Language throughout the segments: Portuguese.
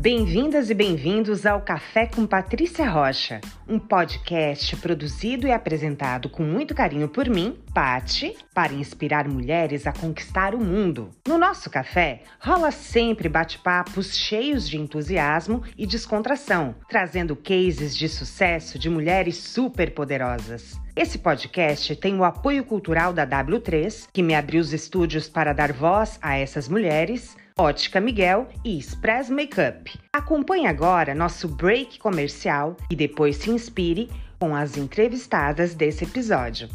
Bem-vindas e bem-vindos ao Café com Patrícia Rocha, um podcast produzido e apresentado com muito carinho por mim, Pati, para inspirar mulheres a conquistar o mundo. No nosso café, rola sempre bate-papos cheios de entusiasmo e descontração, trazendo cases de sucesso de mulheres superpoderosas. Esse podcast tem o apoio cultural da W3, que me abriu os estúdios para dar voz a essas mulheres, Ótica Miguel e Express Makeup. Acompanhe agora nosso break comercial e depois se inspire com as entrevistadas desse episódio.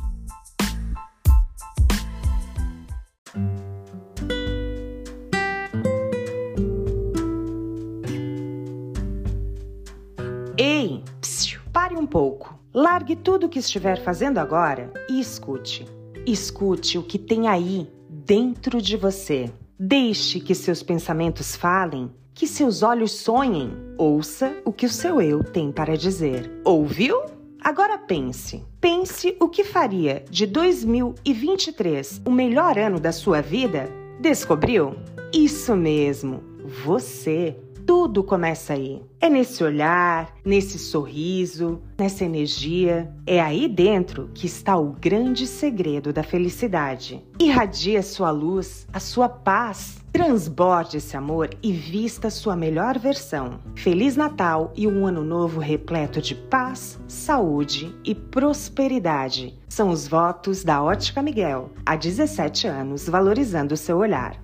Ei, psiu, pare um pouco. Largue tudo o que estiver fazendo agora e escute. Escute o que tem aí dentro de você. Deixe que seus pensamentos falem, que seus olhos sonhem. Ouça o que o seu eu tem para dizer. Ouviu? Agora pense. Pense o que faria de 2023 o melhor ano da sua vida? Descobriu? Isso mesmo, você tudo começa aí. É nesse olhar, nesse sorriso, nessa energia. É aí dentro que está o grande segredo da felicidade. Irradie a sua luz, a sua paz. Transborde esse amor e vista sua melhor versão. Feliz Natal e um ano novo repleto de paz, saúde e prosperidade. São os votos da Ótica Miguel, há 17 anos, valorizando o seu olhar.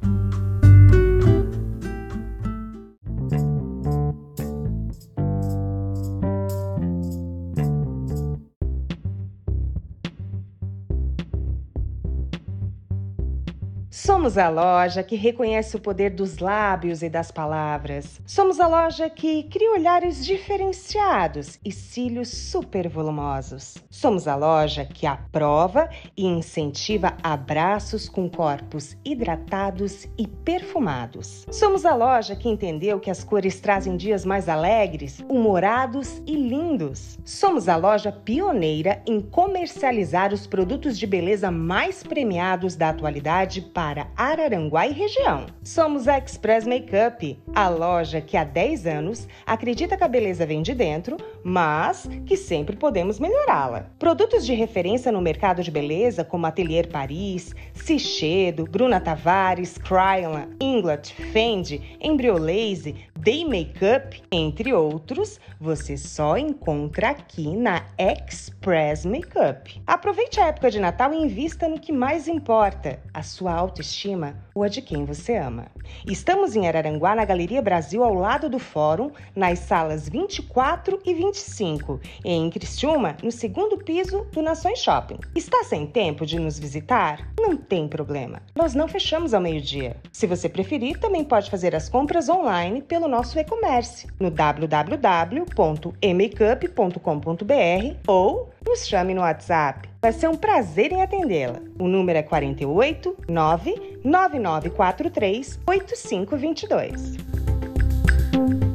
Somos a loja que reconhece o poder dos lábios e das palavras. Somos a loja que cria olhares diferenciados e cílios super volumosos. Somos a loja que aprova e incentiva abraços com corpos hidratados e perfumados. Somos a loja que entendeu que as cores trazem dias mais alegres, humorados e lindos. Somos a loja pioneira em comercializar os produtos de beleza mais premiados da atualidade para Araranguá e região. Somos a Express Makeup, a loja que há 10 anos acredita que a beleza vem de dentro, mas que sempre podemos melhorá-la. Produtos de referência no mercado de beleza como Atelier Paris, Cichedo, Bruna Tavares, Kryolan, Inglet, Fendi, Embryolaze, Day Makeup, entre outros, você só encontra aqui na Express Makeup. Aproveite a época de Natal e invista no que mais importa, a sua autoestima ou a de quem você ama. Estamos em Araranguá, na Galeria Brasil, ao lado do Fórum, nas salas 24 e 25, e em Criciúma, no segundo piso do Nações Shopping. Está sem tempo de nos visitar? Não tem problema. Nós não fechamos ao meio-dia. Se você preferir, também pode fazer as compras online pelo nosso e-commerce no www.emakeup.com.br ou nos chame no WhatsApp. Vai ser um prazer em atendê-la. O número é 48 99943 8522.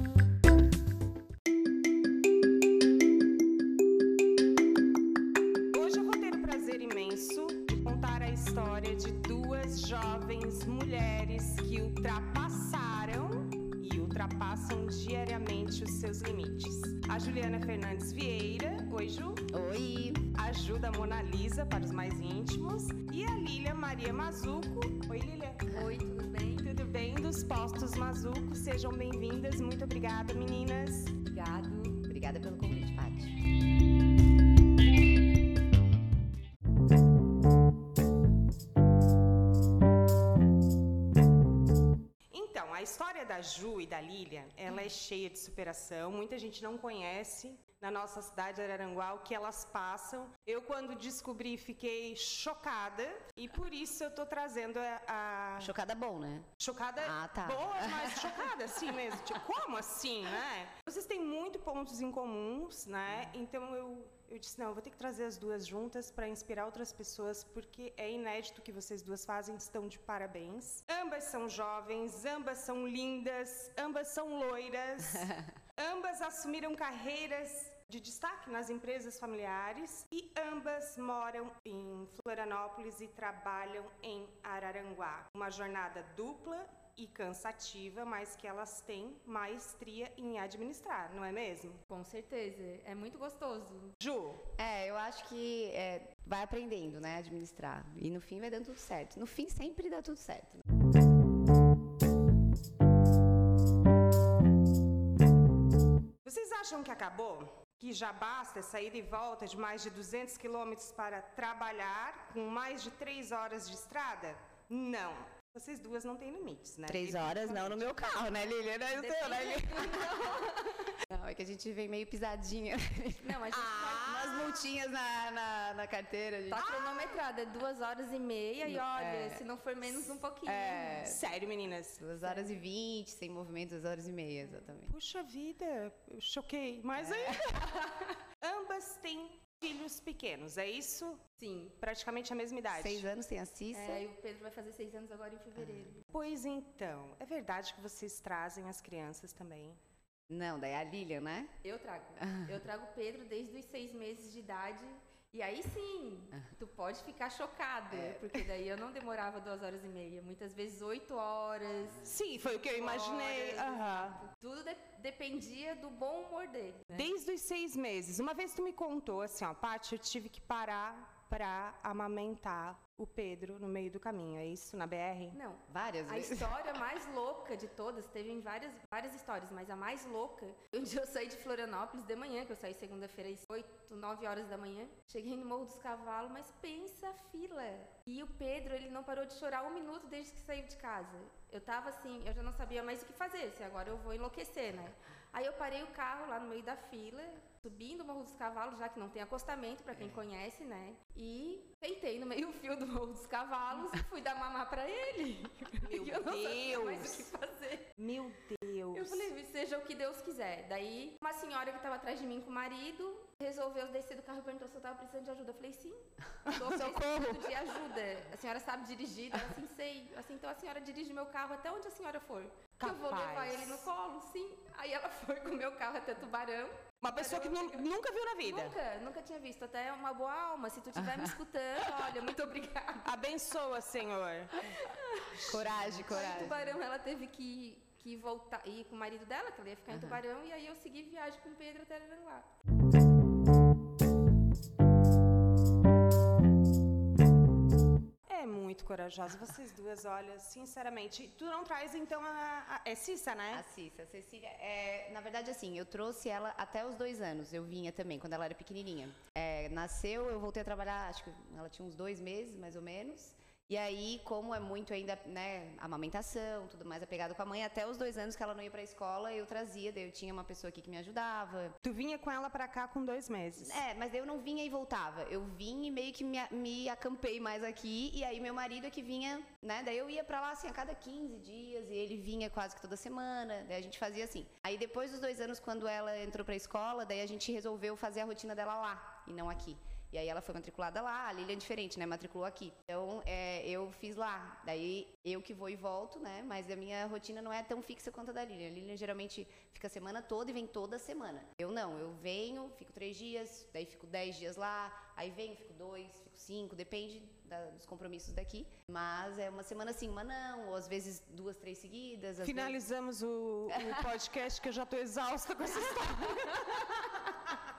A Juliana Fernandes Vieira. Oi, Ju. Oi. Ajuda Mona Lisa para os mais íntimos. E a Lília Maria Mazuco. Oi, Lília. Oi, tudo bem? Tudo bem? Dos Postos Mazuco. Sejam bem-vindas. Muito obrigada, meninas. Obrigado. Obrigada pelo convite, Paty. A história da Ju e da Lília, ela é cheia de superação. Muita gente não conhece na nossa cidade de Araranguá o que elas passam. Eu, quando descobri, fiquei chocada e por isso eu tô trazendo a. a- Chocada bom, né? Chocada Ah, tá. boa, mas chocada assim mesmo. Tipo, como assim, né? Vocês têm muito pontos em comuns, né? Então eu, eu disse, não, eu vou ter que trazer as duas juntas para inspirar outras pessoas, porque é inédito o que vocês duas fazem, estão de parabéns. Ambas são jovens, ambas são lindas, ambas são loiras. Ambas assumiram carreiras de destaque nas empresas familiares e ambas moram em Florianópolis e trabalham em Araranguá. Uma jornada dupla e cansativa, mas que elas têm maestria em administrar, não é mesmo? Com certeza. É muito gostoso. Ju, É, eu acho que é, vai aprendendo, né, administrar. E no fim vai dando tudo certo. No fim sempre dá tudo certo. Acham que acabou? Que já basta essa ida e volta de mais de 200 quilômetros para trabalhar com mais de três horas de estrada? Não. Vocês duas não têm limites, né? Três horas não no meu carro, né, Lilian? Não é o seu, né, Lilian? Não, é que a gente vem meio pisadinha. Não, a gente Ah, umas multinhas na, na, na carteira. gente. tá cronometrada. É duas horas e meia e olha, se não for menos um pouquinho. É, Sério, meninas? duas horas e vinte, sem movimento, duas horas e meia, exatamente. Puxa vida, eu choquei. Mas ainda. Ambas têm filhos pequenos, é isso? Sim. Praticamente a mesma idade. Seis anos tem a Cissa. É, e o Pedro vai fazer seis anos agora em fevereiro. Pois então, é verdade que vocês trazem as crianças também. Não, daí é a Lilian, né? Eu trago. Eu trago o Pedro desde os seis meses de idade. E aí sim, tu pode ficar chocado, porque daí eu não demorava duas horas e meia. Muitas vezes oito horas. Sim, foi o que eu imaginei. horas. Aham. Tudo de- dependia do bom humor dele. né? Desde os seis meses. Uma vez tu me contou assim, ó, Paty, eu tive que parar pra amamentar o Pedro no meio do caminho. É isso, na BR? Não. Várias A vezes. história mais louca de todas, teve em várias, várias histórias, mas a mais louca, um dia eu saí de Florianópolis de manhã, que eu saí segunda-feira às 8, 9 horas da manhã. Cheguei no Morro dos Cavalos, mas pensa a fila. E o Pedro, ele não parou de chorar um minuto desde que saiu de casa. Eu tava assim, eu já não sabia mais o que fazer, se agora eu vou enlouquecer, né? Aí eu parei o carro lá no meio da fila, subindo o Morro dos Cavalos, já que não tem acostamento, pra quem conhece, né? E sentei no meio fio do Morro dos Cavalos e fui dar mamar pra ele. Meu eu não sabia mais Deus. o que fazer. Meu Deus. Eu falei, seja o que Deus quiser. Daí, uma senhora que tava atrás de mim com o marido resolveu descer do carro e perguntou se eu tava precisando de ajuda. Eu falei, sim, tô precisando de ajuda. A senhora sabe dirigir? Ela assim, sei. Eu, Assim, então a senhora dirige meu carro até onde a senhora for. Que eu vou Capaz. levar ele no colo, sim. Aí ela foi com o meu carro até Tubarão. Uma pessoa que nu- nunca viu na vida. Nunca, nunca tinha visto. Até uma boa alma. Se tu estiver me escutando, olha, muito obrigada. Abençoa, Senhor. Coragem, Aí, em coragem. Tubarão, ela teve que, que voltar, ir com o marido dela, que ela ia ficar em Tubarão, e aí eu segui viagem com o Pedro até Aranguá. Muito corajosa. Vocês duas, olha, sinceramente. Tu não traz, então, a. a- é Cissa, né? A Cissa, a Cecília, é, na verdade, assim, eu trouxe ela até os dois anos. Eu vinha também, quando ela era pequenininha. É, nasceu, eu voltei a trabalhar, acho que ela tinha uns dois meses, mais ou menos. E aí, como é muito ainda, né, amamentação, tudo mais apegado com a mãe, até os dois anos que ela não ia pra escola, eu trazia, daí eu tinha uma pessoa aqui que me ajudava. Tu vinha com ela pra cá com dois meses. É, mas daí eu não vinha e voltava. Eu vinha e meio que me, me acampei mais aqui. E aí meu marido é que vinha, né? Daí eu ia pra lá assim a cada 15 dias. E ele vinha quase que toda semana. Daí a gente fazia assim. Aí depois dos dois anos, quando ela entrou pra escola, daí a gente resolveu fazer a rotina dela lá e não aqui. E aí ela foi matriculada lá, a Lilian é diferente, né? Matriculou aqui. Então, é, eu fiz lá. Daí eu que vou e volto, né? Mas a minha rotina não é tão fixa quanto a da Lilian. A Lilian geralmente fica a semana toda e vem toda semana. Eu não, eu venho, fico três dias, daí fico dez dias lá, aí venho, fico dois, fico cinco, depende da- dos compromissos daqui. Mas é uma semana sim, uma não, ou às vezes duas, três seguidas. às vezes- Finalizamos o, o podcast que eu já tô exausta com essa história.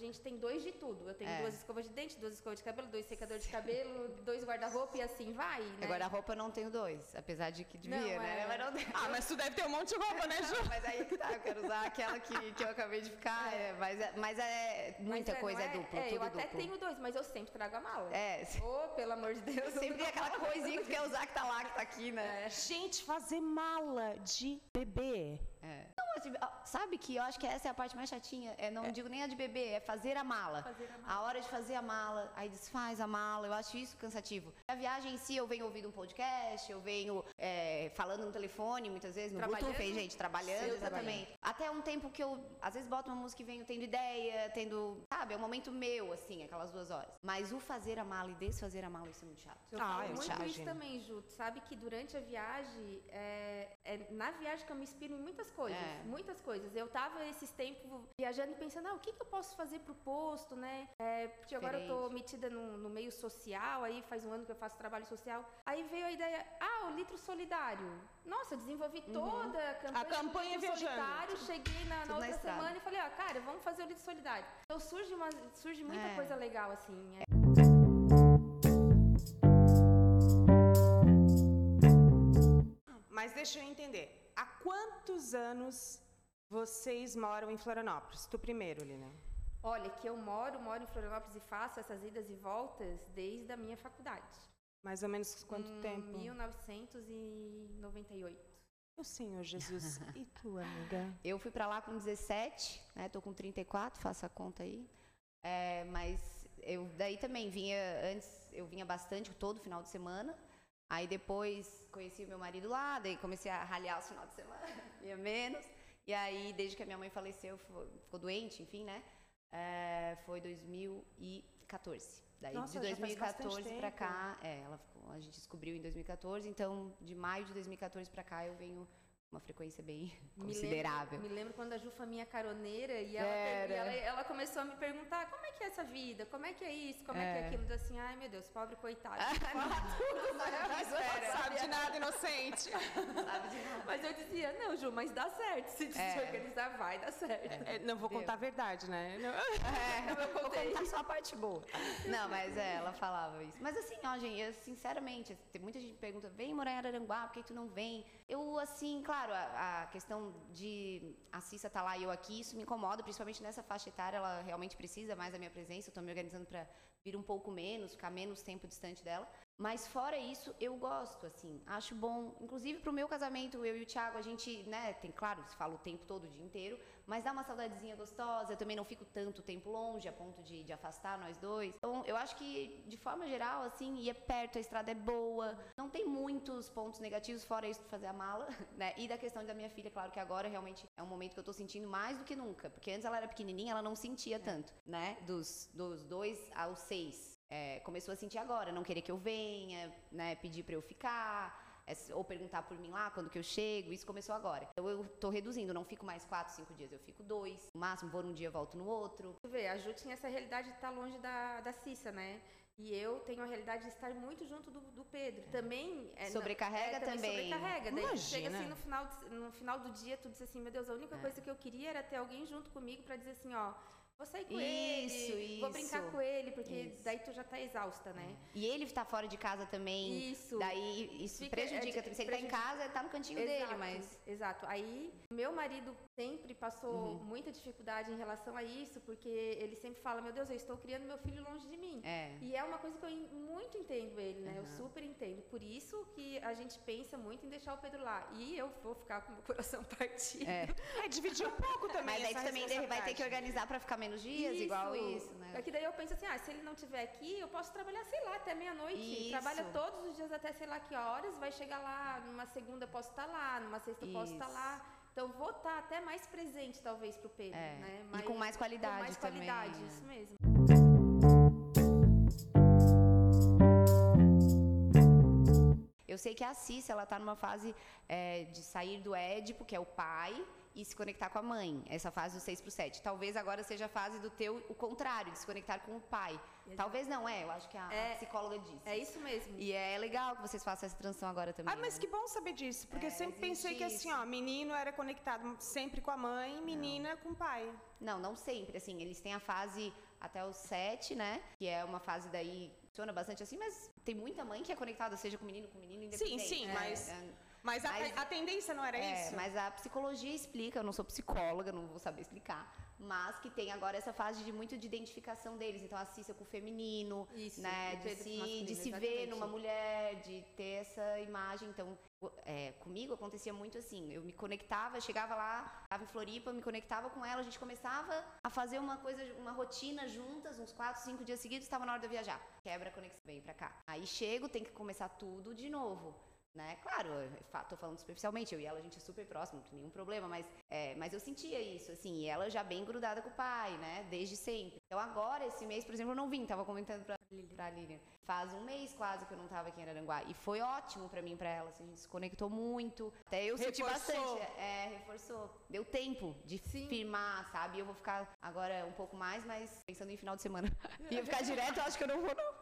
A gente tem dois de tudo. Eu tenho É. duas escovas de dente, duas escovas de cabelo, dois secadores de cabelo, dois guarda-roupa e assim vai, né? Agora a roupa eu não tenho dois, apesar de que devia, Não, né? é. Mas não tenho. Ah, mas tu deve ter um monte de roupa, né, Ju? Mas aí que tá, eu quero usar aquela que, que eu acabei de ficar. é, mas, é, mas é Mas muita é, não coisa é, duplo, É, tudo eu até duplo. tenho dois, mas eu sempre trago a mala. É, Ô, pelo amor de Deus. eu sempre nunca aquela coisinha que quer usar que tá lá, que tá aqui, né? Gente, fazer mala de bebê. É. Assim, ó, sabe que eu acho que essa é a parte mais chatinha. É, não digo nem a de bebê, é fazer a mala. Fazer a mala. hora de fazer a mala, aí desfaz a mala, eu acho isso cansativo. A viagem em si, eu venho ouvindo um podcast, eu venho é, falando no telefone, muitas vezes, no. Bluetooth, hein, gente? Trabalhando, Eu exatamente. Até um tempo que eu, às vezes, boto uma música e venho tendo ideia, tendo, sabe, é um momento meu, assim, aquelas duas horas. Mas o fazer a mala e desfazer a mala, isso é muito chato. Eu Ah, falo eu muito te isso também, Ju. Sabe que durante a viagem, é, é na viagem que eu me inspiro em muitas coisas. É. muitas coisas. Eu tava esses tempos viajando e pensando, ah, o que, que eu posso fazer pro posto, né? É, porque agora eu tô metida no, no, meio social, aí faz um ano que eu faço trabalho social. Aí veio a ideia, ah, o litro solidário. Nossa, eu desenvolvi uhum. toda a campanha, a campanha do litro solidário, cheguei na, na outra na semana e falei, ah, cara, vamos fazer o litro solidário. Então surge, uma, surge muita é. coisa legal, assim. É. Mas deixa eu entender. Há quantos anos vocês moram em Florianópolis? Tu primeiro, Lina. Olha, que eu moro, moro em Florianópolis e faço essas idas e voltas desde a minha faculdade. Mais ou menos quanto hum, tempo? 1998. O Senhor Jesus. e tu, amiga? Eu fui para lá com 17, né? Tô com 34, faça a conta aí. É, mas eu daí também vinha antes, eu vinha bastante todo final de semana. Aí depois conheci meu marido lá, daí comecei a ralhar os final de semana, ia menos. E aí, desde que a minha mãe faleceu, ficou doente, enfim, né? É, foi 2014. Daí Nossa, de 2014 para cá, é, ela ficou, a gente descobriu em 2014, então de maio de 2014 para cá eu venho uma frequência bem considerável. Me lembro, me lembro quando a Ju foi minha caroneira e, ela, e ela, ela, começou a me perguntar como é que é essa vida, como é que é isso, como é, é que é aquilo. Eu assim, ai meu Deus, pobre coitado. tudo, né? sabe de nada, inocente. sabe de nada. Mas eu dizia, não, Ju, mas dá certo. Se desorganizar, é. vai dar certo. É, não vou Deu. contar a verdade, né? Não. É, eu vou contar só a parte boa. Não, mas é, ela falava isso. Mas assim, ó, gente, eu, sinceramente, tem muita gente que pergunta, vem morar em Araranguá, por que tu não vem? Eu, assim, claro, a, a, questão de a Cissa estar tá lá e eu aqui, isso me incomoda, principalmente nessa faixa etária, ela realmente precisa mais da minha presença. Eu estou me organizando para vir um pouco menos, ficar menos tempo distante dela. Mas fora isso, eu gosto, assim, acho bom. Inclusive pro meu casamento, eu e o Thiago, a gente, né, tem, claro, se fala o tempo todo, o dia inteiro, mas dá uma saudadezinha gostosa. Eu também não fico tanto tempo longe, a ponto de, de afastar nós dois. Então, eu acho que, de forma geral, assim, ir é perto, a estrada é boa. Não tem muitos pontos negativos, fora isso de fazer a mala, né? E da questão da minha filha, claro que agora realmente é um momento que eu tô sentindo mais do que nunca. Porque antes ela era pequenininha, ela não sentia tanto, né? Dos, dos dois aos seis é, começou a sentir agora, não querer que eu venha, né, pedir para eu ficar, é, ou perguntar por mim lá quando que eu chego, isso começou agora. Então eu tô reduzindo, não fico mais quatro, cinco dias, eu fico dois, no máximo vou num dia, volto no outro. Tu vê, a Ju tinha essa realidade de estar longe da, da Cissa, né? E eu tenho a realidade de estar muito junto do, do Pedro. Também. É, sobrecarrega é, também. também. Sobrecarrega. Daí chega assim no final, no final do dia, tu diz assim: meu Deus, a única é. coisa que eu queria era ter alguém junto comigo para dizer assim: ó Vou sair com isso, ele, isso. vou brincar com ele, porque isso. daí tu já tá exausta, né? E ele tá fora de casa também. Isso. Daí isso Fica, prejudica. É, Se ele tá em casa, ele tá no cantinho exato, dele, mas. Exato. Aí, meu marido sempre passou uhum. muita dificuldade em relação a isso, porque ele sempre fala: Meu Deus, eu estou criando meu filho longe de mim. É. E é uma coisa que eu muito entendo ele, né? Uhum. Eu super entendo. Por isso que a gente pensa muito em deixar o Pedro lá. E eu vou ficar com o meu coração partido. É, é dividir um pouco também. Mas aí também vai ter que organizar para ficar menos dias, isso. igual isso, né? É que daí eu penso assim: ah, se ele não estiver aqui, eu posso trabalhar, sei lá, até meia-noite. Trabalha todos os dias até sei lá que horas, vai chegar lá, numa segunda eu posso estar lá, numa sexta eu posso estar lá. Então vou estar até mais presente, talvez, para o Pedro. É. Né? Mais, e com mais qualidade. Com mais também, qualidade, né? isso mesmo. Sei que a Cissa, ela tá numa fase é, de sair do Édipo, que é o pai, e se conectar com a mãe, essa fase do 6 pro 7. Talvez agora seja a fase do teu, o contrário, de se conectar com o pai. Exato. Talvez não, é, eu acho que a, é, a, psicóloga disse. É isso mesmo. E é legal que vocês façam essa transição agora também. Ah, mas né? que bom saber disso, porque é, eu sempre pensei que assim, ó, menino era conectado sempre com a mãe, menina não. com o pai. Não, não sempre, assim, eles têm a fase até os 7, né, que é uma fase daí funciona bastante assim, mas tem muita mãe que é conectada, seja com menino, com menino, independente. Sim, sim, né? mas... É, mas a, mas, a tendência não era é, isso? Mas a psicologia explica, eu não sou psicóloga, não vou saber explicar, mas que tem agora essa fase de muito de identificação deles. Então, assista com o feminino, isso, né? De se, de se ver numa mulher, de ter essa imagem. Então, é, comigo acontecia muito assim. Eu me conectava, chegava lá, estava em Floripa, me conectava com ela, a gente começava a fazer uma coisa, uma rotina juntas, uns quatro, cinco dias seguidos, estava na hora de viajar. Quebra a conexão, vem pra cá. Aí chego, tem que começar tudo de novo né? Claro, tô falando superficialmente, eu e ela a gente é super próximo, não tem nenhum problema, mas, é, mas eu sentia isso, assim, e ela já bem grudada com o pai, né? Desde sempre. Então agora, esse mês, por exemplo, eu não vim, tava comentando pra, Lilian. pra Lilian. Faz um mês quase que eu não tava aqui em Araranguá. E foi ótimo pra mim pra ela. Assim, a gente se conectou muito. Até eu senti Reforçou. bastante. É, reforçou. Deu tempo de firmar, sabe? Eu vou ficar agora um pouco mais, mas pensando em final de semana. Ia ficar direto, eu acho que eu não vou, não.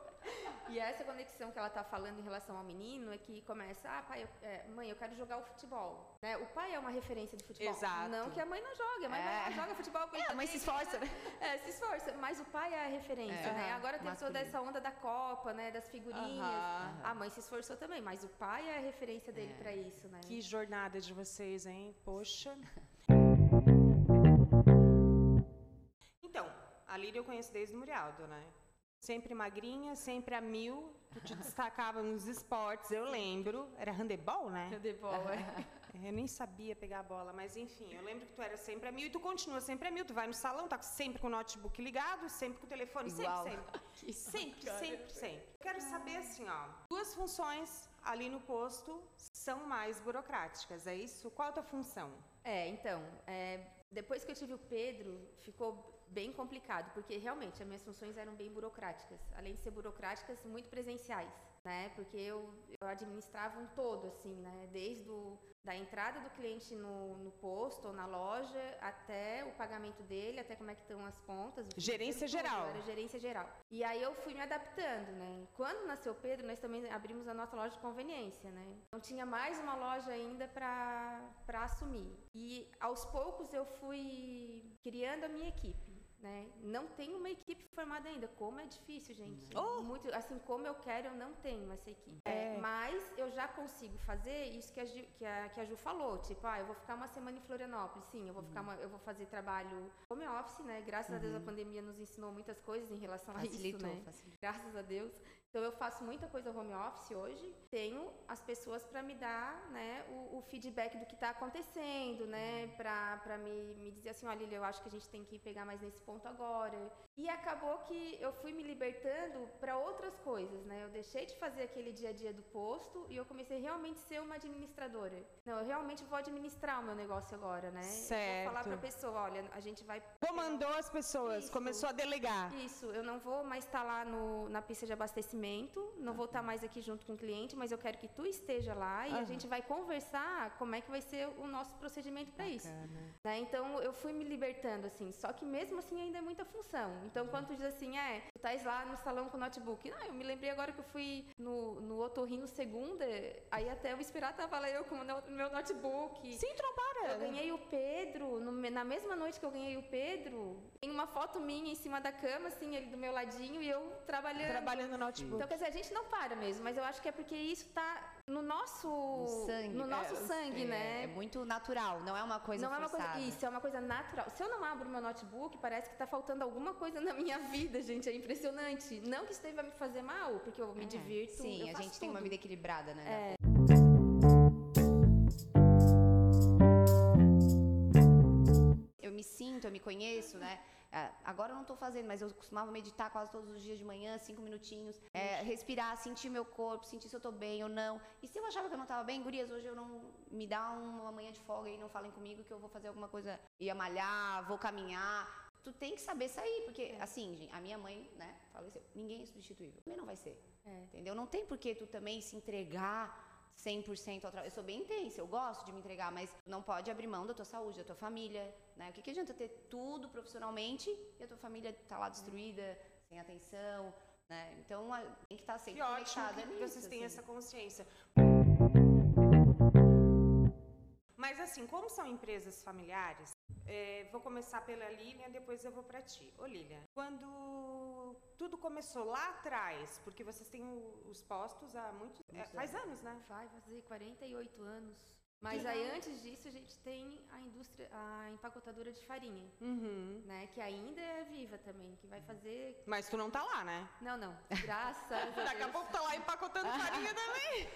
E essa conexão que ela tá falando em relação ao menino é que começa, ah, pai, eu- é, mãe, eu quero jogar o futebol. Né? O pai é uma referência de futebol. Exato. Não que a mãe não jogue, a mãe É. joga futebol com É, a mãe se esforça, né? É, se esforça, mas o pai é a referência, É. né? Agora teve toda essa onda da Copa, né? Das figurinhas. A mãe se esforçou também, mas o pai é a referência dele É. pra isso, né? Que jornada de vocês, hein? Poxa. Então, a Lília eu conheço desde o Murialdo, né? Sempre magrinha, sempre a mil. Tu te destacava nos esportes, eu lembro. Era handebol, né? Handebol, é. Eu nem sabia pegar a bola, mas enfim, eu lembro que tu era sempre a mil e tu continua sempre a mil. Tu vai no salão, tá sempre com o notebook ligado, sempre com o telefone, Igual. sempre, sempre. Sempre, sempre, sempre. Quero saber assim, ó. Duas funções ali no posto são mais burocráticas, é isso? Qual a tua função? É, então, é, depois que eu tive o Pedro, ficou bem complicado, porque realmente as minhas funções eram bem burocráticas. Além de ser burocráticas, muito presenciais, né? Porque eu, eu administrava um todo, assim, né? Desde o, da entrada do cliente no, no posto ou na loja, até o pagamento dele, até como é que estão as contas. Gerência geral. Era gerência geral. E aí eu fui me adaptando, né? Quando nasceu Pedro, nós também abrimos a nossa loja de conveniência, né? Então tinha mais uma loja ainda para assumir. E aos poucos eu fui criando a minha equipe. Né? Não tenho uma equipe formada ainda. Como é difícil, gente. Oh! Muito, assim como eu quero, eu não tenho essa equipe. É. É, mas eu já consigo fazer isso que a, Ju, que, a, que a Ju falou. Tipo, ah, eu vou ficar uma semana em Florianópolis. Sim, eu vou ficar uma, eu vou fazer trabalho home office, né? Graças a Deus a pandemia nos ensinou muitas coisas em relação a isso, Facilitou, né? facilitou. Graças a Deus. Então eu faço muita coisa home office hoje. Tenho as pessoas para me dar, né, o, o feedback do que está acontecendo, né, para me, me dizer assim, olha, Lili, eu acho que a gente tem que pegar mais nesse ponto agora. E acabou que eu fui me libertando para outras coisas, né? Eu deixei de fazer aquele dia a dia do posto e eu comecei realmente a ser uma administradora. Não, eu realmente vou administrar o meu negócio agora, né? Eu vou falar Certo. para a pessoa, olha, a gente vai Comandou as pessoas, Isso. começou a delegar. isso, eu não vou mais estar lá no, na pista de abastecimento, não vou estar mais aqui junto com o cliente, mas eu quero que tu esteja lá e Aham. a gente vai conversar como é que vai ser o nosso procedimento para isso. Né? Então eu fui me libertando assim, só que mesmo assim ainda é muita função. Então quando tu diz assim, é, tu estás lá no salão com o notebook, não, eu me lembrei agora que eu fui no, no otorrino segunda, aí até eu esperar tava lá eu com o meu notebook. Sim, para. Eu ganhei o Pedro, no na mesma noite que eu ganhei o Pedro, tem uma foto minha em cima da cama, assim, ele do meu ladinho e eu trabalhando. Trabalhando no notebook. Então, quer dizer, a gente não para mesmo, mas eu acho que é porque isso tá no nosso, No sangue. no nosso é, sangue, é, né? É muito natural, não é uma coisa não é uma forçada. coisa, isso é uma coisa natural. Se eu não abro meu notebook, parece que tá faltando alguma coisa na minha vida, gente, é impressionante. Não que isso deva me fazer mal, porque eu me É, divirto, Sim, a gente tem uma tudo. vida equilibrada, né? É. Eu me sinto, eu me conheço, né? Ah, Agora eu não tô fazendo, mas eu costumava meditar quase todos os dias de manhã, cinco minutinhos. É, respirar, sentir meu corpo, sentir se eu tô bem ou não. E se eu achava que eu não tava bem, gurias, hoje eu não me dá uma manhã de folga e não falem comigo que eu vou fazer alguma coisa, ia malhar, vou caminhar. Tu tem que saber sair, porque assim, gente, a minha mãe, né, faleceu. Ninguém é substituível. Também não vai ser. É. Entendeu? Não tem por que tu também se entregar 100% ao trabalho. Eu sou bem intensa, eu gosto de me entregar, mas não pode abrir mão da tua saúde, da tua família, né? O que, que adianta ter tudo profissionalmente e a tua família tá lá destruída, sem atenção, né? Então, tem que estar sempre Que ótimo conectada que nisso, vocês têm assim. essa consciência. Mas assim, como são empresas familiares, é, vou começar pela Lilian, depois eu vou para ti. Ô Lilian, quando tudo começou lá atrás, porque vocês têm os postos há muito, é, Muitos faz anos, né? Vai fazer 48 anos. Mas aí antes disso a gente tem a indústria, a empacotadora de farinha, Uhum. né? Que ainda é viva também, que vai fazer. Mas tu não tá lá, né? Não, não. Graças a Deus. Daqui a pouco tá lá empacotando farinha também.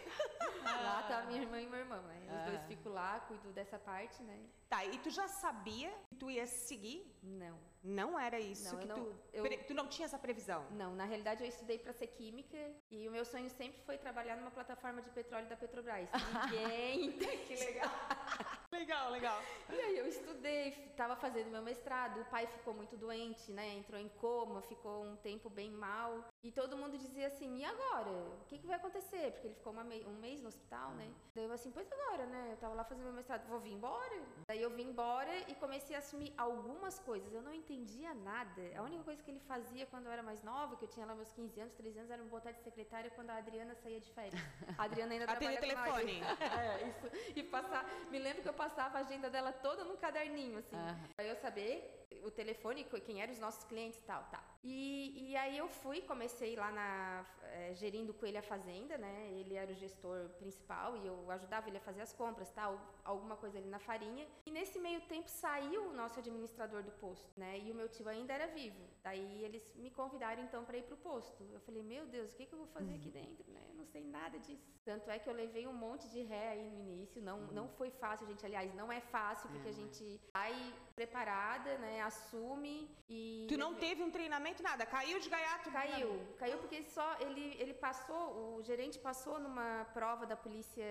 Lá tá minha irmã e meu irmão, né? Os dois Ah. ficam lá, cuido dessa parte, né? Tá, e tu já sabia que tu ia seguir? Não. Não era isso Não, que não- tu... eu- Tu não tinha essa previsão? Não, na realidade eu estudei para ser química e o meu sonho sempre foi trabalhar numa plataforma de petróleo da Petrobras. Ninguém. Que legal. legal, legal. E aí eu estudei, estava fazendo meu mestrado, o pai ficou muito doente, né? Entrou em coma, ficou um tempo bem mal. E todo mundo dizia assim, e agora? O que, que vai acontecer? Porque ele ficou me um mês no hospital, né? Daí eu assim, pois agora, né? Eu tava lá fazendo meu mestrado, vou vir embora? Daí eu vim embora e comecei a assumir algumas coisas. Eu não entendia nada. A única coisa que ele fazia quando eu era mais nova, que eu tinha lá meus 15 anos, 13 anos, era me botar de secretária quando a Adriana saía de férias. A Adriana ainda Atende trabalha telefone. é, isso. E passar. Me lembro que eu passava a agenda dela toda num caderninho, assim. Aham. Pra eu saber o telefone, quem eram os nossos clientes e tal, tá. E, e aí eu fui, comecei lá na, eh, gerindo com ele a fazenda, né? Ele era o gestor principal e eu ajudava ele a fazer as compras, tal, alguma coisa ali na farinha. E nesse meio tempo saiu o nosso administrador do posto, né? E o meu tio ainda era vivo. Daí eles me convidaram então para ir pro posto. Eu falei, meu Deus, o que, que eu vou fazer aqui dentro, né? Eu não sei nada disso. Tanto é que eu levei um monte de ré aí no início. Não, não foi fácil, gente. Aliás, não é fácil porque a gente vai preparada, né? Assume e Tu não teve um treinamento, nada. Caiu de gaiato. Caiu, caiu porque só ele, ele passou, o gerente passou numa prova da polícia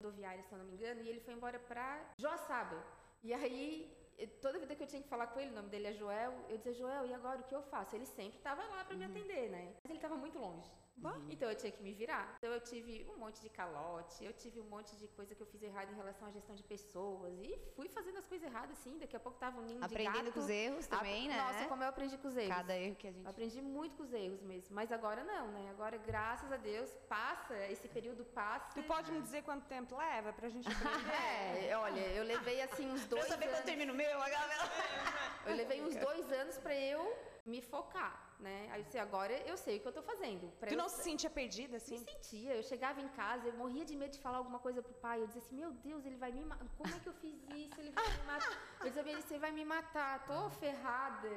rodoviária, se eu não me engano, e ele foi embora pra Joaçaba. E aí, eh, toda vida que eu tinha que falar com ele, o nome dele é Joel, eu dizia, Joel, e agora o que eu faço? Ele sempre estava lá pra me atender, né? Mas ele estava muito longe. Então eu tinha que me virar. Então eu tive um monte de calote, eu tive um monte de coisa que eu fiz errado em relação à gestão de pessoas. E fui fazendo as coisas erradas, assim. Daqui a pouco tava um ninho de Aprendendo gato. com os erros também, né? Nossa, como eu aprendi com os erros. Cada erro que a gente. Eu aprendi muito com os erros mesmo, mas agora não, né? Agora, graças a Deus, passa, esse período passa. Tu pode me dizer quanto tempo leva pra gente aprender? É, olha, eu levei assim uns Pra dois saber quando anos. termina o meu, a galera. Eu levei uns dois anos pra eu me focar, né? Aí eu disse, agora eu sei o que eu tô fazendo. Pra Tu eu não sa- se sentia perdida, assim? me sentia, eu chegava em casa, eu morria de medo de falar alguma coisa pro pai. Eu dizia assim, meu Deus, ele vai me matar. Como é que eu fiz isso? Ele vai me matar. Eu dizia ele, você vai me matar, tô ferrada,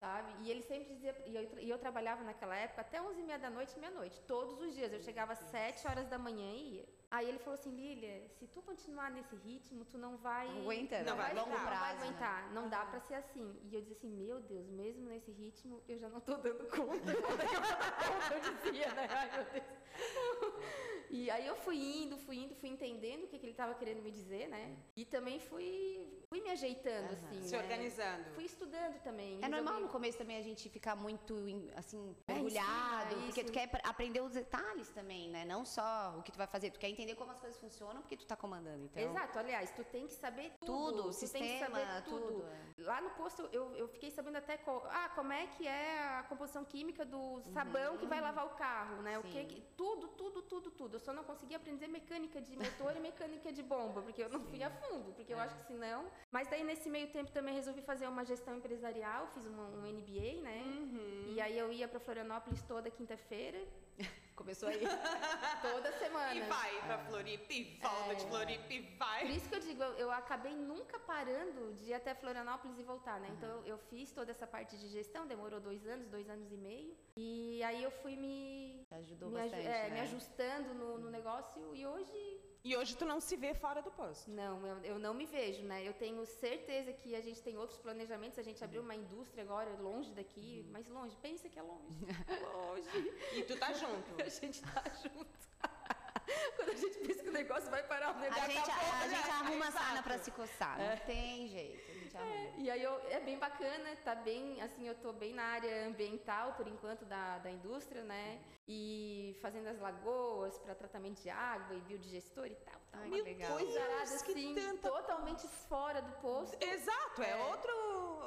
sabe? E ele sempre dizia, e eu, e eu trabalhava naquela época até 11 e meia da noite, meia-noite, todos os dias. Eu chegava às 7 horas da manhã e ia. Aí ele falou assim, Lilia, se tu continuar nesse ritmo, tu não vai... Aguenta, não né? vai, Longo não vai prazo, né? aguentar, não dá pra ser assim. E eu dizia assim, meu Deus, mesmo nesse ritmo, eu já não tô dando dar conta? Eu dizia, né? Ai, meu Deus. E aí eu fui indo, fui indo, fui entendendo o que, que ele estava querendo me dizer, né? E também fui, fui me ajeitando, assim. Se né? organizando. Fui estudando também. É normal resolvi- no começo também a gente ficar muito, assim, É, mergulhado, ensina porque tu isso. quer ap- aprender os detalhes também, né? Não só o que tu vai fazer, tu quer entender como as coisas funcionam porque tu tá comandando, então... Exato, aliás, tu tem que saber tudo. Tudo, o tu tem que sistema, saber tudo. tudo, é. Lá no posto eu, eu fiquei sabendo até co- ah, como é que é a composição química do sabão que vai lavar o carro, né? O que, Uhum. Sim. que- tudo, tudo, tudo, tudo. Eu só não consegui aprender mecânica de motor e mecânica de bomba, porque eu não fui a fundo, porque eu É. acho que senão. Mas daí nesse meio tempo também resolvi fazer uma gestão empresarial, fiz uma- um MBA, né? Uhum. E aí eu ia para Florianópolis toda quinta-feira, Começou aí. toda semana. E vai pra Floripa, e volta de Floripa, e Por vai. isso que eu digo, eu, eu acabei nunca parando de ir até Florianópolis e voltar, né? Então eu, eu fiz toda essa parte de gestão, demorou dois anos, dois anos e meio. E aí eu fui me, Ajudou me, aju- bastante, é, né? me ajustando no, no negócio e hoje E hoje tu não se vê fora do posto. não, eu, eu não me vejo, né? Eu tenho certeza que a gente tem outros planejamentos, a gente abriu uma indústria agora longe daqui, Uhum. mas longe, pensa que é longe. longe. E tu tá junto. A gente tá junto. Quando a gente pensa que o negócio vai parar, o negócio A gente, acabou, a, a né? gente arruma a sarna pra se coçar, não tem jeito, a gente arruma. E aí eu, é bem bacana, tá bem, assim, eu tô bem na área ambiental, por enquanto, da, da indústria, né? E fazendo as lagoas para tratamento de água e biodigestor e tal. tal. Ai, que legal. Deus, que assim, tanta totalmente fora do posto. Exato, é, É. Outro,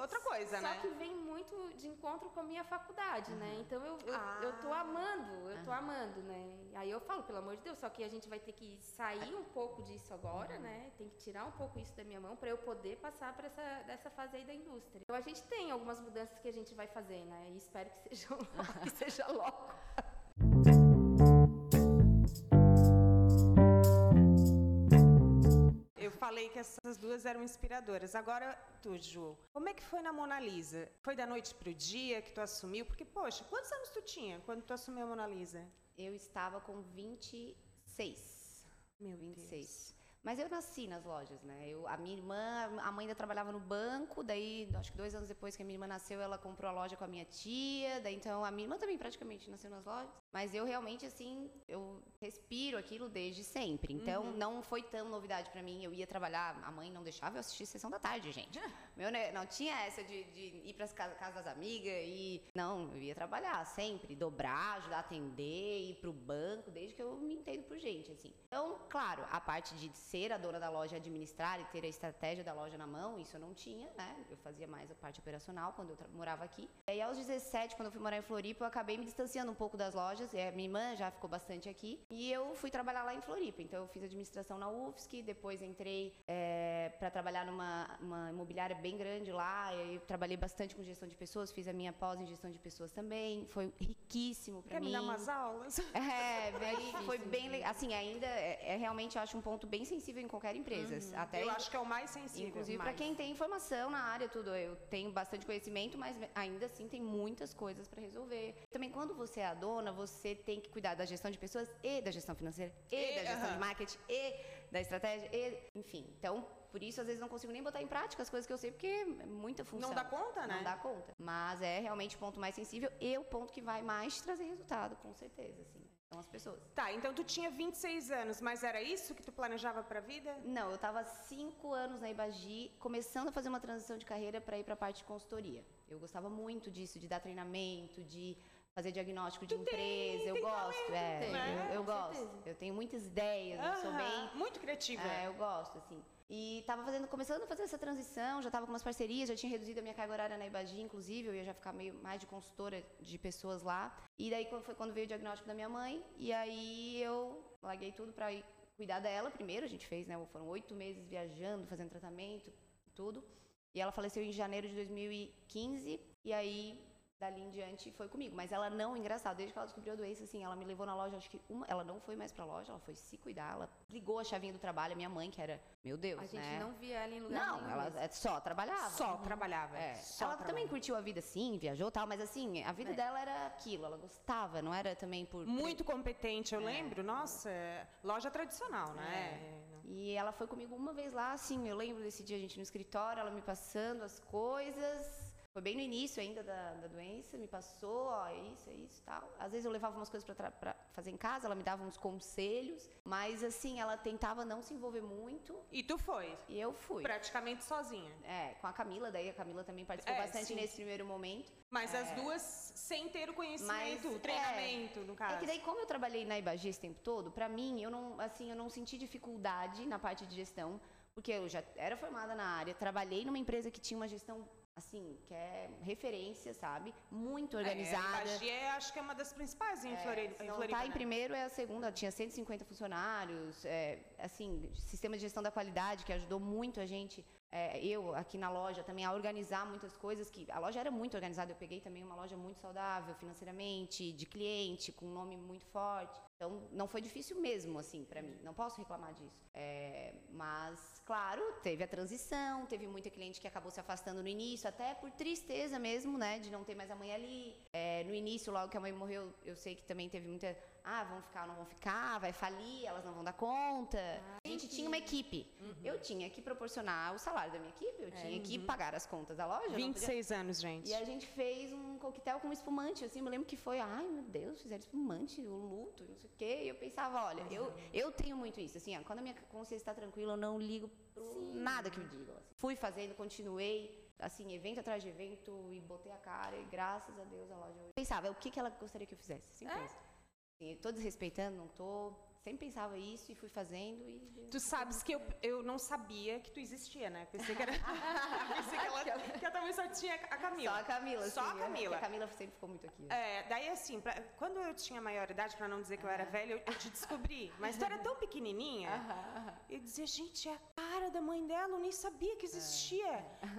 outra coisa, Só né? que vem muito de encontro com a minha faculdade, né? Então eu, eu, eu tô Ah. amando, eu tô amando, né? Aí eu falo, pelo amor de Deus, só que a gente vai ter que sair um pouco disso agora, né? Tem que tirar um pouco isso da minha mão para eu poder passar para essa dessa fase aí da indústria. Então a gente tem algumas mudanças que a gente vai fazer, né? E espero que seja logo. que seja logo. Falei que essas duas eram inspiradoras. Agora, tu, Ju, como é que foi na Mona Lisa? Foi da noite pro dia que tu assumiu? Porque, poxa, quantos anos tu tinha quando tu assumiu a Mona Lisa? Eu estava com 26. Meu 26. Mas eu nasci nas lojas, né? Eu, a minha irmã, a mãe ainda trabalhava no banco, daí, acho que dois anos depois que a minha irmã nasceu, ela comprou a loja com a minha tia, daí então a minha irmã também praticamente nasceu nas lojas. Mas eu realmente, assim, eu respiro aquilo desde sempre. Então, uhum. não foi tão novidade para mim. Eu ia trabalhar, a mãe não deixava eu assistir sessão da tarde, gente. Meu, né, não tinha essa de, de ir para casa, casa das amigas e. Não, eu ia trabalhar sempre, dobrar, ajudar a atender, ir pro banco, desde que eu me entendo por gente, assim. Então, claro, a parte de ser a dona da loja, administrar e ter a estratégia da loja na mão, isso eu não tinha, né? Eu fazia mais a parte operacional quando eu morava aqui. E aí, aos 17, quando eu fui morar em Floripa, eu acabei me distanciando um pouco das lojas e a minha irmã já ficou bastante aqui. E eu fui trabalhar lá em Floripa. Então eu fiz administração na UFSC, depois entrei é, para trabalhar numa uma imobiliária bem grande lá. E eu trabalhei bastante com gestão de pessoas, fiz a minha pós em gestão de pessoas também. Foi riquíssimo para mim. Quer me dar umas aulas? É, bem, foi bem legal. Assim, ainda é, é, realmente, eu acho um ponto bem sensível em qualquer empresa. Uhum. Até, eu acho que é o mais sensível. Inclusive para quem tem informação na área, tudo. Eu tenho bastante conhecimento, mas ainda assim tem muitas coisas para resolver. Também quando você é a dona, você tem que cuidar da gestão de pessoas e da gestão financeira e, e da gestão uh -huh. de marketing e da estratégia e, enfim. Então, por isso, às vezes, não consigo nem botar em prática as coisas que eu sei, porque é muita função. Não dá conta, né? Não dá conta. Mas é realmente o ponto mais sensível e o ponto que vai mais trazer resultado, com certeza, assim. São as pessoas. Tá, então tu tinha 26 anos, mas era isso que tu planejava pra vida? Não, eu tava 5 anos na Ibagi, começando a fazer uma transição de carreira para ir pra parte de consultoria. Eu gostava muito disso, de dar treinamento, de fazer diagnóstico de tu empresa. Tem, eu tem gosto, talento, é. Né? Eu, eu gosto. Eu tenho muitas ideias, uh -huh, eu sou bem. Muito criativa. É, eu gosto, assim. E tava fazendo, começando a fazer essa transição, já tava com umas parcerias, já tinha reduzido a minha carga horária na Ibagi, inclusive, eu ia já ficar meio mais de consultora de pessoas lá. E daí foi quando veio o diagnóstico da minha mãe, e aí eu larguei tudo para ir cuidar dela primeiro, a gente fez, né, foram oito meses viajando, fazendo tratamento, tudo. E ela faleceu em janeiro de 2015, e aí dali em diante foi comigo. Mas ela não, engraçado, desde que ela descobriu a doença, assim, ela me levou na loja, acho que uma, ela não foi mais pra loja, ela foi se cuidar, ela ligou a chavinha do trabalho, a minha mãe, que era, meu Deus, A gente né? não via ela em lugar Não, ela é, só trabalhava. Só uhum. trabalhava. É. Só ela também curtiu a vida, sim, viajou tal, mas assim, a vida é. dela era aquilo, ela gostava, não era também por... Muito competente, eu é. lembro, nossa, loja tradicional, né? É. E ela foi comigo uma vez lá, assim, eu lembro desse dia a gente no escritório, ela me passando as coisas foi bem no início ainda da, da doença, me passou, ó, é isso, é isso tal. Às vezes eu levava umas coisas para fazer em casa, ela me dava uns conselhos, mas assim, ela tentava não se envolver muito. E tu foi? E eu fui. Praticamente sozinha. É, com a Camila, daí a Camila também participou é, bastante sim. nesse primeiro momento. Mas é, as duas sem ter o conhecimento, mas, o treinamento, é, no caso. É que daí, como eu trabalhei na Ibagi esse tempo todo, para mim, eu não, assim, eu não senti dificuldade na parte de gestão, porque eu já era formada na área, trabalhei numa empresa que tinha uma gestão assim, que é referência, sabe? Muito organizada. É, a é, acho que é uma das principais em, é, Floripa. Não tá em né? primeiro, é a segunda. Tinha 150 funcionários, é, assim, sistema de gestão da qualidade que ajudou muito a gente é, eu aqui na loja também a organizar muitas coisas que a loja era muito organizada. Eu peguei também uma loja muito saudável financeiramente, de cliente, com um nome muito forte. Então não foi difícil mesmo assim para mim. Não posso reclamar disso. É, mas claro, teve a transição, teve muita cliente que acabou se afastando no início, até por tristeza mesmo, né, de não ter mais a mãe ali. É, no início, logo que a mãe morreu, eu sei que também teve muita ah, vão ficar ou não vão ficar, vai falir, elas não vão dar conta. Ah, a gente tinha uma equipe. Uhum. Eu tinha que proporcionar o salário da minha equipe, eu é, tinha que uhum. pagar as contas da loja. 26 anos, gente. E a gente fez um coquetel com espumante, assim, eu me lembro que foi, ai meu Deus, fizeram espumante, o luto, não sei o quê. E eu pensava, olha, eu, eu tenho muito isso, assim, ó, quando a minha consciência está tranquila, eu não ligo nada que eu digo. Assim. Fui fazendo, continuei, assim, evento atrás de evento, e botei a cara, e graças a Deus a loja. Eu pensava, o que, que ela gostaria que eu fizesse? Sempre é? Assim, tô desrespeitando, não tô. Sempre pensava isso e fui fazendo e... Tu sabes que eu, eu não sabia que tu existia, né? Pensei que era... Pensei que, ela, que ela também só tinha a Camila. Só a Camila, Só a Camila. A Camila sempre ficou muito aqui. Né? É, daí assim, pra, quando eu tinha maioridade, para não dizer que eu era velha, eu, eu te descobri. Mas tu era tão pequenininha. Eu dizia, gente, é a cara da mãe dela, eu nem sabia que existia.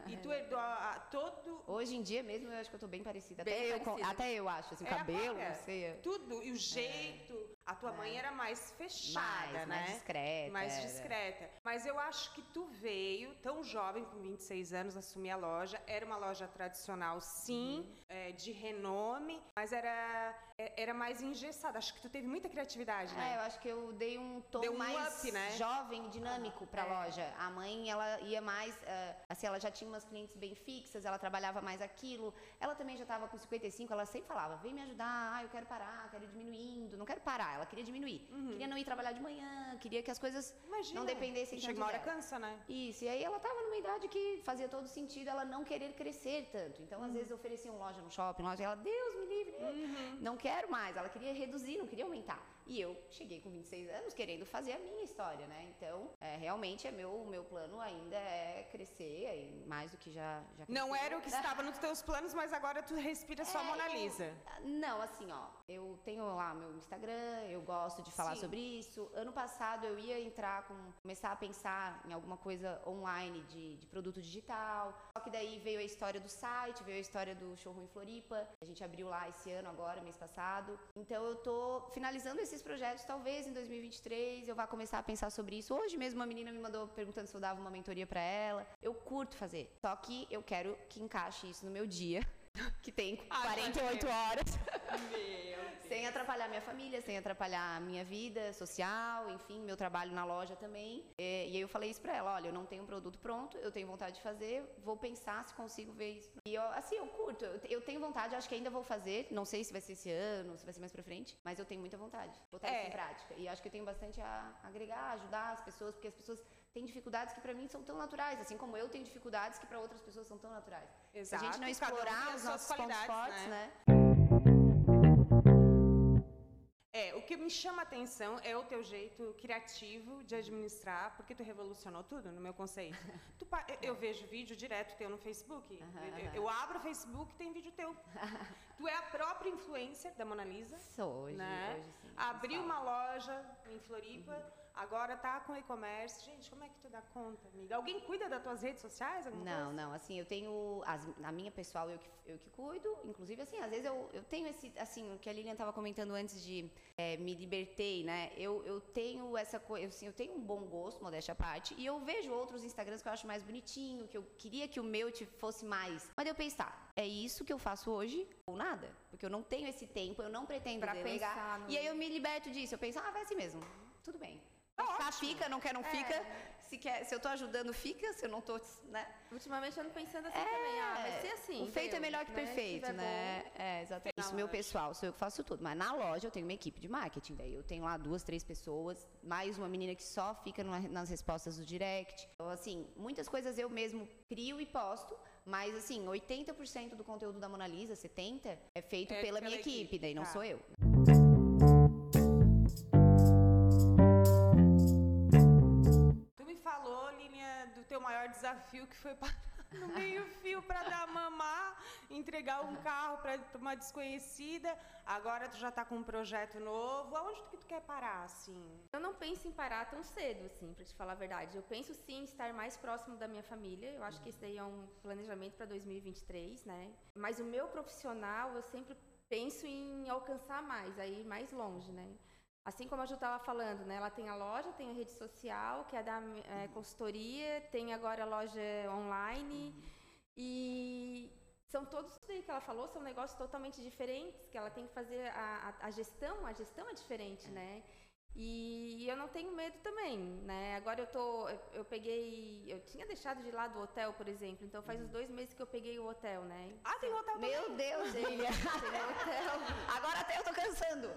É. E tu herdou a, a, todo... Hoje em dia mesmo, eu acho que eu tô bem parecida. Bem até, parecida. Eu, até eu acho, assim, o é cabelo, não sei. Tudo, e o jeito... A tua É. mãe era mais fechada, mais, né? mais discreta. mais discreta. Mas eu acho que tu veio tão jovem, com 26 anos, assumir a loja. Era uma loja tradicional, sim, Uhum. é, de renome, mas era, é- era mais engessada. Acho que tu teve muita criatividade, É, né? eu acho que eu dei um tom Deu um mais up, né? jovem, dinâmico pra É. loja. A mãe, ela ia mais, eh, assim, ela já tinha umas clientes bem fixas, ela trabalhava mais aquilo. Ela também já tava com 55, ela sempre falava, vem me ajudar, ah, eu quero parar, quero ir diminuindo. Não quero parar, ela queria diminuir. Queria não ir trabalhar de manhã, queria que as coisas Imagina. não dependessem Chega tanto uma hora dela. cansa, né? Isso, e aí ela tava numa idade que fazia todo sentido ela não querer crescer tanto. Então, às vezes, ofereciam loja no shopping, loja, ela, Deus me livre, não quero mais. Ela queria reduzir, não queria aumentar. E eu cheguei com 26 anos querendo fazer a minha história, né? Então, é, realmente, é meu, meu plano ainda é crescer, mais do que já, já Não cresceu. era o que estava nos teus planos, mas agora tu respira só É, Mona eu- Lisa. Não, assim, ó, eu tenho lá meu Instagram, eu gosto de falar Sim. sobre isso. Ano passado eu ia entrar com. começar a pensar em alguma coisa online de, de produto digital. Só que daí veio a história do site, veio a história do showroom em Floripa. A gente abriu lá esse ano agora, mês passado. Então eu tô finalizando esses projetos, talvez em 2023 eu vá começar a pensar sobre isso. Hoje mesmo uma menina me mandou perguntando se eu dava uma mentoria pra ela. Eu curto fazer. Só que eu quero que encaixe isso no meu dia. Que tem Ah, 48 horas. Meu Sem atrapalhar minha família, sem atrapalhar a minha vida social, enfim, meu trabalho na loja também. É, e aí eu falei isso pra ela, olha, eu não tenho um produto pronto, eu tenho vontade de fazer, vou pensar se consigo ver isso. E eu, assim, eu curto, eu, eu tenho vontade, acho que ainda vou fazer, não sei se vai ser esse ano, se vai ser mais pra frente, mas eu tenho muita vontade de botar É. isso em prática. E acho que eu tenho bastante a agregar, ajudar as pessoas, porque as pessoas têm dificuldades que pra mim são tão naturais, assim como eu tenho dificuldades que pra outras pessoas são tão naturais. Se a gente não Exato, um explorar as os nossos pontos qualidades, fortes, né? né? É, o que me chama a atenção é o teu jeito criativo de administrar, porque tu revolucionou tudo no meu conceito. Tu eu, eu vejo vídeo direto teu no Facebook. Aham, Eu-. Eu, abro o Facebook tem vídeo teu. tu é a própria influencer da Mona Lisa. Sou hoje, né? hoje sim. Fala. uma loja em Floripa, agora tá com e-commerce. Gente, como é que tu dá conta, amiga? Alguém cuida das tuas redes sociais? alguma Não, coisa? não, assim, eu tenho. As, a minha pessoal eu que, eu que cuido. Inclusive, assim, às vezes eu, eu tenho esse. Assim, o que a Lilian tava comentando antes de é, me libertei, né? Eu, eu tenho essa coisa. Assim, eu tenho um bom gosto, modéstia à parte. E eu vejo outros Instagrams que eu acho mais bonitinho, que eu queria que o meu fosse mais. Mas eu pensei, tá, é isso que eu faço hoje ou nada? Porque eu não tenho esse tempo, eu não pretendo Pra delegar. no- E aí eu me liberto disso. Eu penso, ah, vai assim mesmo. Tudo bem. Tá ótimo. fica, não quer, não É. fica. Se, quer, se eu tô ajudando, fica. Se eu não tô, né? Ultimamente eu ando pensando assim também, ah, vai ser assim. O feito é melhor que né? Perfeito, né? É, exatamente. Isso, meu pessoal, sou eu que faço tudo. Mas na loja eu tenho uma equipe de marketing. Daí eu tenho lá duas, três pessoas, mais uma menina que só fica nas respostas do direct. Então, assim, muitas coisas eu mesmo crio e posto. Mas, assim, 80% do conteúdo da Mona Lisa, 70%, é feito É pela pela minha equipe, equipe, daí não tá. sou eu. Desafio que foi parar no meio-fio para dar mamar, entregar um carro para uma desconhecida. Agora tu já tá com um projeto novo. Aonde que tu quer parar, assim? Eu não penso em parar tão cedo, assim, pra te falar a verdade. Eu penso sim em estar mais próximo da minha família. Eu acho que esse daí é um planejamento para 2023, né? Mas o meu profissional, eu sempre penso em alcançar mais, aí mais longe, né? Assim como a Ju estava falando, né? Ela tem a loja, tem a rede social, que é da é, consultoria, tem agora a loja online. E são todos isso aí que ela falou, são negócios totalmente diferentes, que ela tem que fazer a, a, a gestão, a gestão é diferente, né? E eu não tenho medo também, né? Agora eu tô, eu, eu peguei, eu tinha deixado de lado o hotel, por exemplo, então faz uns dois meses que eu peguei o hotel, né? Ah, tem hotel Meu também. Deus. Tem o hotel, Agora até eu tô cansando.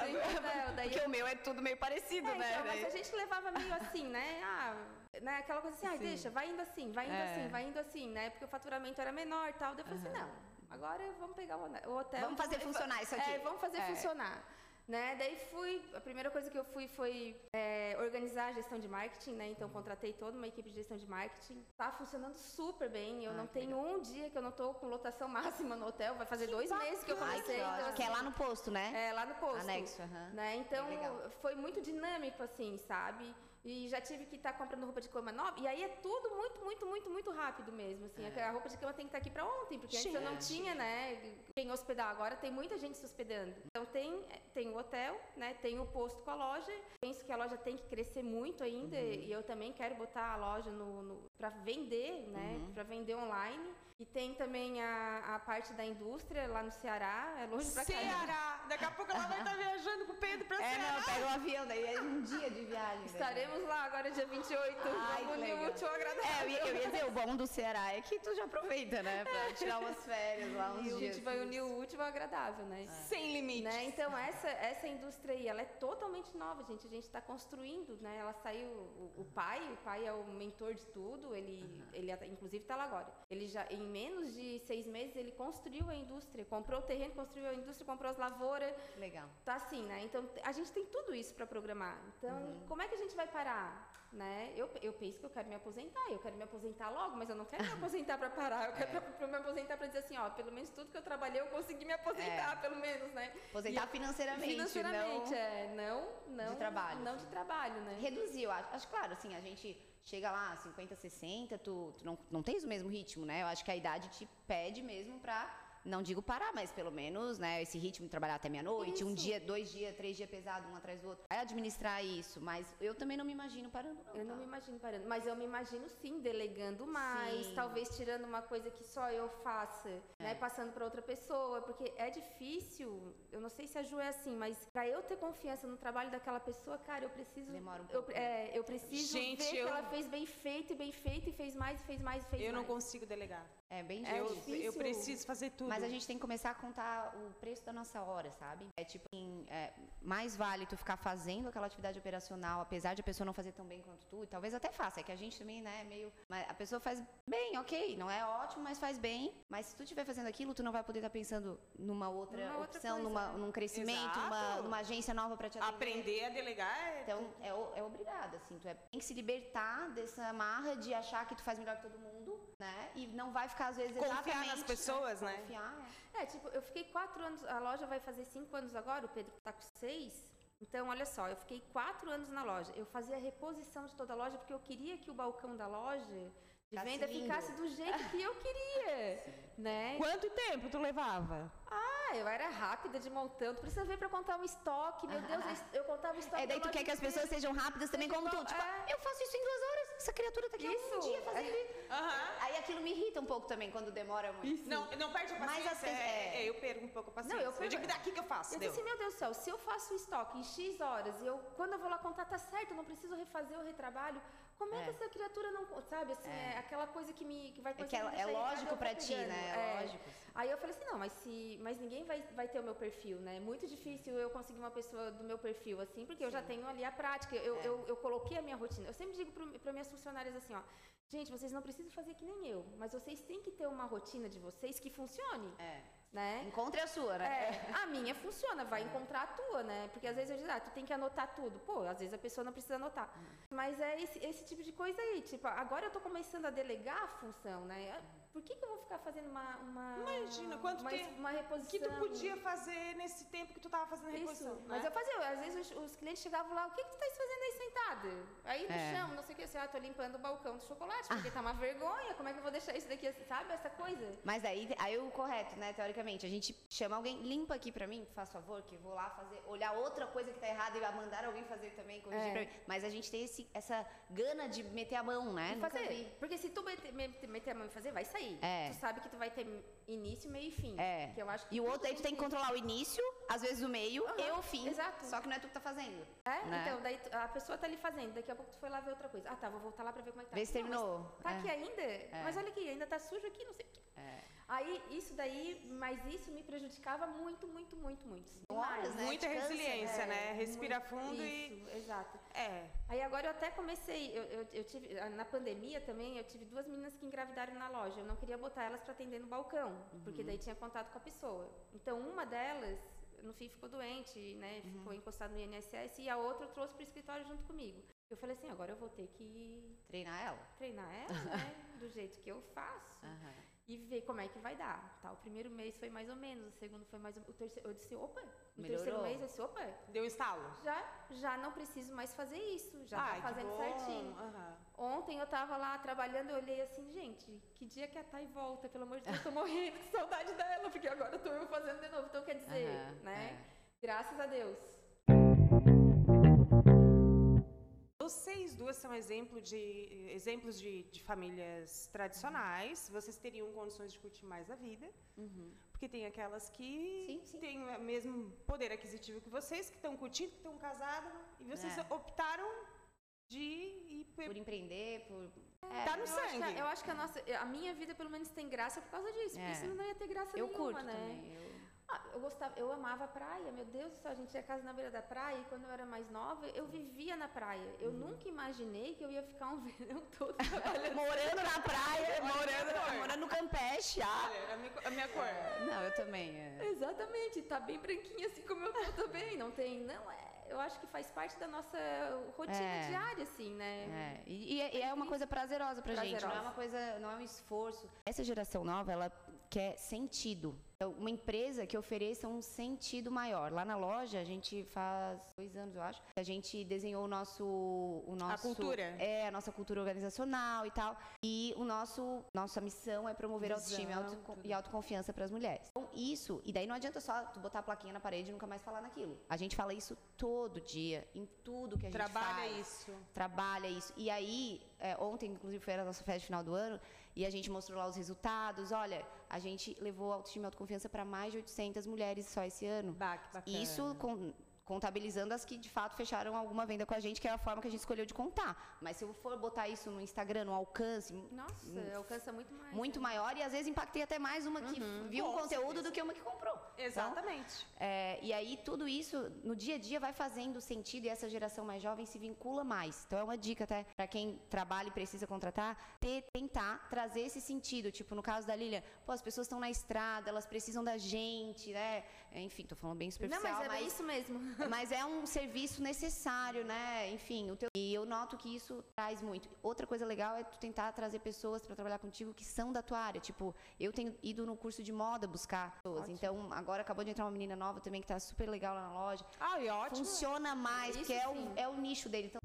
tem hotel, daí Porque eu o meu é tudo meio parecido, É, né? então, mas a gente levava meio assim, né? Ah, né? Aquela coisa assim, ah, deixa, vai indo assim, vai indo É. assim, vai indo assim, né? Porque o faturamento era menor e tal. Daí eu falei assim, não, agora vamos pegar o o hotel. Vamos fazer funcionar isso aqui. É, vamos fazer É. funcionar. Né? Daí fui, a primeira coisa que eu fui foi é, organizar a gestão de marketing, né? Então contratei toda uma equipe de gestão de marketing. Tá funcionando super bem. Eu Ah, não que tenho um dia que eu não tô com lotação máxima no hotel. Vai fazer dois meses que eu Ai, comecei. que então. Que é lá no posto, né? é, lá no posto. Anexo. Né? Então, legal. foi muito dinâmico, assim, sabe? E já tive que estar comprando roupa de cama nova. E aí é tudo muito, muito, muito, muito rápido mesmo, assim. A roupa de cama tem que estar aqui pra ontem, porque antes eu não tinha, né? Quem hospedar. Agora tem muita gente se hospedando. Então, tem, tem o hotel, né? Tem o posto com a loja. Penso que a loja tem que crescer muito ainda uhum. e eu também quero botar a loja no, no para vender, né? Uhum. Para vender online. E tem também a, a parte da indústria lá no Ceará, é longe pra Ceará! Daqui a pouco ela vai estar tá viajando com o Pedro pra é, Ceará. É, não, pega o um avião, daí é um dia de viagem. Estaremos lá agora dia 28, Ai, vamos unir útil agradável. É, eu ia, dizer, o bom do Ceará é que tu já aproveita, né, pra tirar umas férias lá, uns e dias. E a gente vai unir o útil ao agradável, né? É. Sem limites. Né? Então, essa, essa indústria aí, ela é totalmente nova, gente. A gente está construindo, né? Ela saiu, o, o, pai, o pai é o mentor de tudo, ele, uhum. ele inclusive está lá agora. Ele já, em menos de seis meses ele construiu a indústria, comprou o terreno, construiu a indústria, comprou as lavouras. Legal. Tá assim, né? Então a gente tem tudo isso para programar. Então, uhum. como é que a gente vai parar? Né? Eu, eu penso que eu quero me aposentar, eu quero me aposentar logo, mas eu não quero me aposentar para parar, eu quero é. pra, pra me aposentar para dizer assim, ó, pelo menos tudo que eu trabalhei eu consegui me aposentar, é. pelo menos, né? Aposentar financeiramente, financeiramente, não... é, não, não de trabalho. Não de trabalho, né? Reduziu, acho, acho claro, assim, a gente chega lá, 50, 60, tu, tu não, não tens o mesmo ritmo, né? Eu acho que a idade te pede mesmo pra não digo parar, mas pelo menos, né, esse ritmo de trabalhar até meia-noite, um dia, dois dias, três dias pesado, um atrás do outro. É administrar isso, mas eu também não me imagino parando, não. Eu tá? não me imagino parando, mas eu me imagino sim delegando mais, sim. talvez tirando uma coisa que só eu faça, né, é. né, passando para outra pessoa, porque é difícil. Eu não sei se a Ju é assim, mas para eu ter confiança no trabalho daquela pessoa, cara, eu preciso Demora um pouco. Eu, é, eu preciso Gente, ver eu... que ela fez bem feito e bem feito e fez mais e fez mais e fez eu mais. Eu não consigo delegar. É bem é difícil. Eu, eu preciso fazer tudo. Mas a gente tem que começar a contar o preço da nossa hora, sabe? É tipo assim, é, mais vale tu ficar fazendo aquela atividade operacional, apesar de a pessoa não fazer tão bem quanto tu, e talvez até faça, é que a gente também, né, é meio. a pessoa faz bem, ok, não é ótimo, mas faz bem. Mas se tu estiver fazendo aquilo, tu não vai poder estar pensando numa outra numa opção, outra numa, num crescimento, numa, numa, agência nova para te atender. Aprender a delegar é. Então, é, é obrigado, assim, tu é, tem que se libertar dessa marra de achar que tu faz melhor que todo mundo, né? E não vai ficar, às vezes, exatamente confiar nas pessoas, né? Confiar, é. é. tipo, eu fiquei quatro anos, a loja vai fazer cinco anos agora, o Pedro tá com seis. Então, olha só, eu fiquei quatro anos na loja. Eu fazia a reposição de toda a loja porque eu queria que o balcão da loja de venda ficasse do jeito que eu queria, né? Quanto tempo tu levava? Ah, eu era rápida de montão. Tu precisa ver pra contar um estoque. Meu Deus, eu contava estoque. É, daí tu quer que as pessoas sejam rápidas também como tu. Tipo, é. eu faço isso em duas horas. Essa criatura tá aqui isso. um dia fazendo isso. Uhum. Aí aquilo me irrita um pouco também quando demora muito. Isso. Não, não perde a paciência. Mas assim, é, é, eu perco um pouco a paciência. Não, eu, perco, eu digo daqui que eu faço. Eu disse assim, meu Deus do céu, se eu faço o estoque em X horas e eu, quando eu vou lá contar, tá certo, eu não preciso refazer o retrabalho. Como é, é, que essa criatura não. Sabe, assim, é, é aquela coisa que me que vai é, que é, é lógico pra ti, né? É, lógico. Aí eu falei assim, não, mas se. Mas ninguém vai, vai ter o meu perfil, né? É muito difícil eu conseguir uma pessoa do meu perfil, assim, porque Sim. eu já tenho ali a prática. Eu, é. eu, eu coloquei a minha rotina. Eu sempre digo para minhas funcionárias assim, ó. Gente, vocês não precisam fazer que nem eu, mas vocês têm que ter uma rotina de vocês que funcione. É. Né? Encontre a sua, né? É, a minha funciona, vai encontrar a tua, né? Porque às vezes eu digo, ah, tu tem que anotar tudo. Pô, às vezes a pessoa não precisa anotar. Hum. Mas é esse, esse tipo de coisa aí. Tipo, agora eu tô começando a delegar a função, né? Por que, que eu vou ficar fazendo uma. uma Imagina, quanto uma, tempo. Uma reposição. que tu podia fazer nesse tempo que tu tava fazendo a reposição. Isso. Né? Mas eu fazia, às vezes os, os, clientes chegavam lá, o que, que tu tá fazendo aí sentada? Aí no é. chão, não sei o que, assim, ah, tô limpando o balcão do chocolate, porque ah. tá uma vergonha, como é que eu vou deixar isso daqui, sabe? Essa coisa. Mas aí, aí o correto, né, teoricamente, a gente chama alguém, limpa aqui pra mim, faz favor, que eu vou lá fazer, olhar outra coisa que tá errada e mandar alguém fazer também, corrigir é. pra mim. Mas a gente tem esse, essa gana de meter a mão, né? E fazer. Porque se tu meter, meter a mão e fazer, vai sair. É. Tu sabe que tu vai ter início, meio e fim. É. Que eu acho que e o outro aí tu tem que controlar o início, às vezes o meio uhum. e o fim. Exato. Só que não é tu que tá fazendo. É, né? então, daí a pessoa tá ali fazendo, daqui a pouco tu foi lá ver outra coisa. Ah, tá, vou voltar lá pra ver como é que tá. Vê se terminou. Tá é. aqui ainda? É. Mas olha aqui, ainda tá sujo aqui, não sei o quê. É. Aí, isso daí, mas isso me prejudicava muito, muito, muito, muito. Horas, né? Muita resiliência, né? Respira muito, fundo isso, e... exato. É. Aí agora eu até comecei, eu, eu, eu, tive, na pandemia também, eu tive duas meninas que engravidaram na loja. Eu não queria botar elas para atender no balcão, uhum. porque daí tinha contato com a pessoa. Então, uma delas, no fim, ficou doente, né? Uhum. Ficou encostada no INSS e a outra eu trouxe para o escritório junto comigo. Eu falei assim, agora eu vou ter que... Treinar ela. Treinar ela, né? Do jeito que eu faço. Uhum e ver como é que vai dar. Tá? O primeiro mês foi mais ou menos, o segundo foi mais ou menos. O terceiro, eu disse, opa, no Melhorou. terceiro mês eu disse, opa. Deu estalo? Já, já não preciso mais fazer isso, já Ai, tá fazendo certinho. Uhum. Ontem eu tava lá trabalhando, eu olhei assim, gente, que dia que a Thay volta, pelo amor de Deus, eu tô morrendo de saudade dela, porque agora tô eu fazendo de novo. Então quer dizer, uhum, né? É Graças a Deus. Vocês duas são exemplo de, exemplos de, de famílias tradicionais. Vocês teriam condições de curtir mais a vida. Porque tem aquelas que Sim, sim. têm o mesmo poder aquisitivo que vocês, que estão curtindo, que estão casadas. E vocês É. optaram de ir por... Por empreender, por. Tá no eu acho, que, sangue. a- eu acho que a nossa, a minha vida pelo menos tem graça por causa disso, É. porque senão não ia ter graça Eu nenhuma, curto né? também. eu- Ah, eu gostava, eu amava a praia, meu Deus do céu, a gente tinha casa na beira da praia e quando eu era mais nova, eu vivia na praia. Eu Uhum. nunca imaginei que eu ia ficar um verão todo. Morando na praia, morando, morando no Campeche, ah. Olha, a minha, a minha cor. Não, eu também. é. Exatamente, tá bem branquinha assim como eu tô também, não tem, não é, eu acho que faz parte da nossa rotina É. diária assim, né? É, e, e é- e é uma coisa prazerosa pra gente, não é Prazerosa. uma coisa, não é um esforço. Essa geração nova, ela quer sentido. Então, uma empresa que ofereça um sentido maior. Lá na loja, a gente faz dois anos, eu acho, que a gente desenhou o nosso, o nosso cultura. É, a nossa cultura organizacional e tal. E o nosso, nossa missão é promover autoestima e, auto, e autoconfiança para as mulheres. Então, isso, e daí não adianta só tu botar a plaquinha na parede e nunca mais falar naquilo. A gente fala isso todo dia, em tudo que a gente Trabalha faz isso. trabalha isso. E aí, é, ontem, inclusive, foi a nossa festa de final do ano, e a gente mostrou lá os resultados. Olha, a gente levou autoestima e autoconfiança para mais de 800 mulheres só esse ano. Bah, que bacana. Isso com- contabilizando as que de fato fecharam alguma venda com a gente, que é a forma que a gente escolheu de contar. Mas se eu for botar isso no Instagram, no alcance Nossa, alcança muito mais. muito né? maior, e às vezes impactei até mais uma que viu um Com conteúdo certeza. do que uma que comprou. Exatamente. É, e aí tudo isso no dia a dia vai fazendo sentido e essa geração mais jovem se vincula mais. Então é uma dica até para quem trabalha e precisa contratar, ter- tentar trazer esse sentido. Tipo, no caso da Lilian, pô, as pessoas estão na estrada, elas precisam da gente, né? Enfim, tô falando bem Não, superficial, mas é bem isso mesmo. mas é um serviço necessário, né? Enfim, o teu... e eu noto que isso traz muito. Outra coisa legal é tu tentar trazer pessoas para trabalhar contigo que são da tua área. Tipo, eu tenho ido no curso de moda buscar pessoas. Então, agora acabou de entrar uma menina nova também que tá super legal lá na loja. Ai, ótimo. Funciona mais, Isso porque é o, é o nicho dele. Então,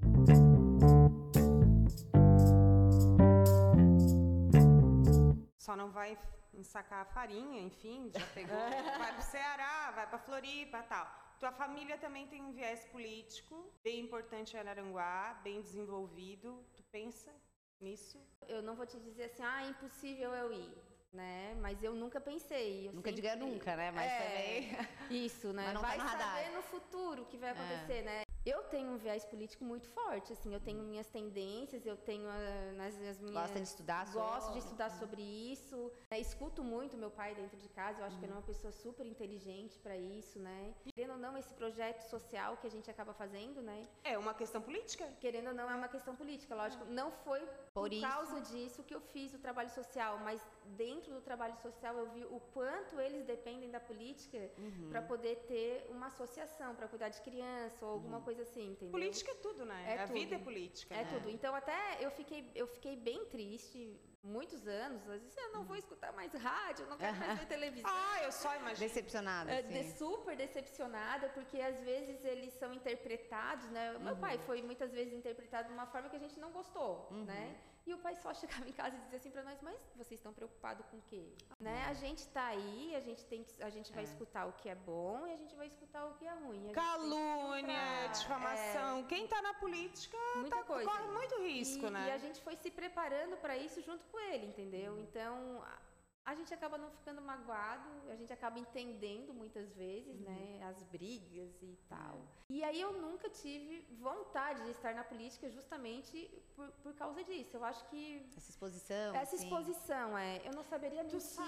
Só não vai ensacar a farinha, enfim, já pegou. vai pro Ceará, vai pra Floripa tal. Tua família também tem um viés político bem importante em Araranguá, bem desenvolvido. Tu pensa nisso? Eu não vou te dizer assim, ah, é impossível eu ir, né? Mas eu nunca pensei. eu nunca sempre- diga nunca, né? Mas É, também. Isso, né? Mas não tá Vai no radar. saber no futuro o que vai acontecer, né? Eu tenho um viés político muito forte, assim, eu tenho minhas tendências, eu tenho ah, nas, as minhas... Gosta de estudar Gosto sobre. de estudar sobre isso, né? escuto muito meu pai dentro de casa, eu acho que ele é uma pessoa super inteligente para isso, né? Querendo ou não, esse projeto social que a gente acaba fazendo, né? É uma questão política? Querendo ou não, é uma questão política, lógico. Não foi por, Por isso. causa disso que eu fiz o trabalho social, mas dentro do trabalho social eu vi o quanto eles dependem da política Uhum. para poder ter uma associação, para cuidar de criança ou alguma coisa assim, entendeu? Política é tudo, né? É a tudo. vida é política. É né? tudo. Então até eu fiquei, eu fiquei bem triste muitos anos. Às vezes eu não vou escutar mais rádio, não quero mais ver televisão. Ah, eu só imagino. Decepcionada. É, assim. de- super decepcionada, porque às vezes eles são interpretados, né? O Meu pai foi muitas vezes interpretado de uma forma que a gente não gostou, né? E o pai só chegava em casa e dizia assim pra nós, mas vocês estão preocupados com o quê? Né? A gente tá aí, a gente tem que, a gente vai escutar o que é bom e a gente vai escutar o que é ruim. Calúnia, difamação. Quem tá na política É, muita tá, coisa. corre muito risco, e, né? E a gente foi se preparando para isso junto com ele, entendeu? Então, a, gente acaba não ficando magoado, a gente acaba entendendo muitas vezes, Uhum. né, as brigas e tal. É. E aí eu nunca tive vontade de estar na política justamente por, por causa disso. Eu acho que Essa exposição. essa assim. exposição, é, eu não saberia mentir. sa-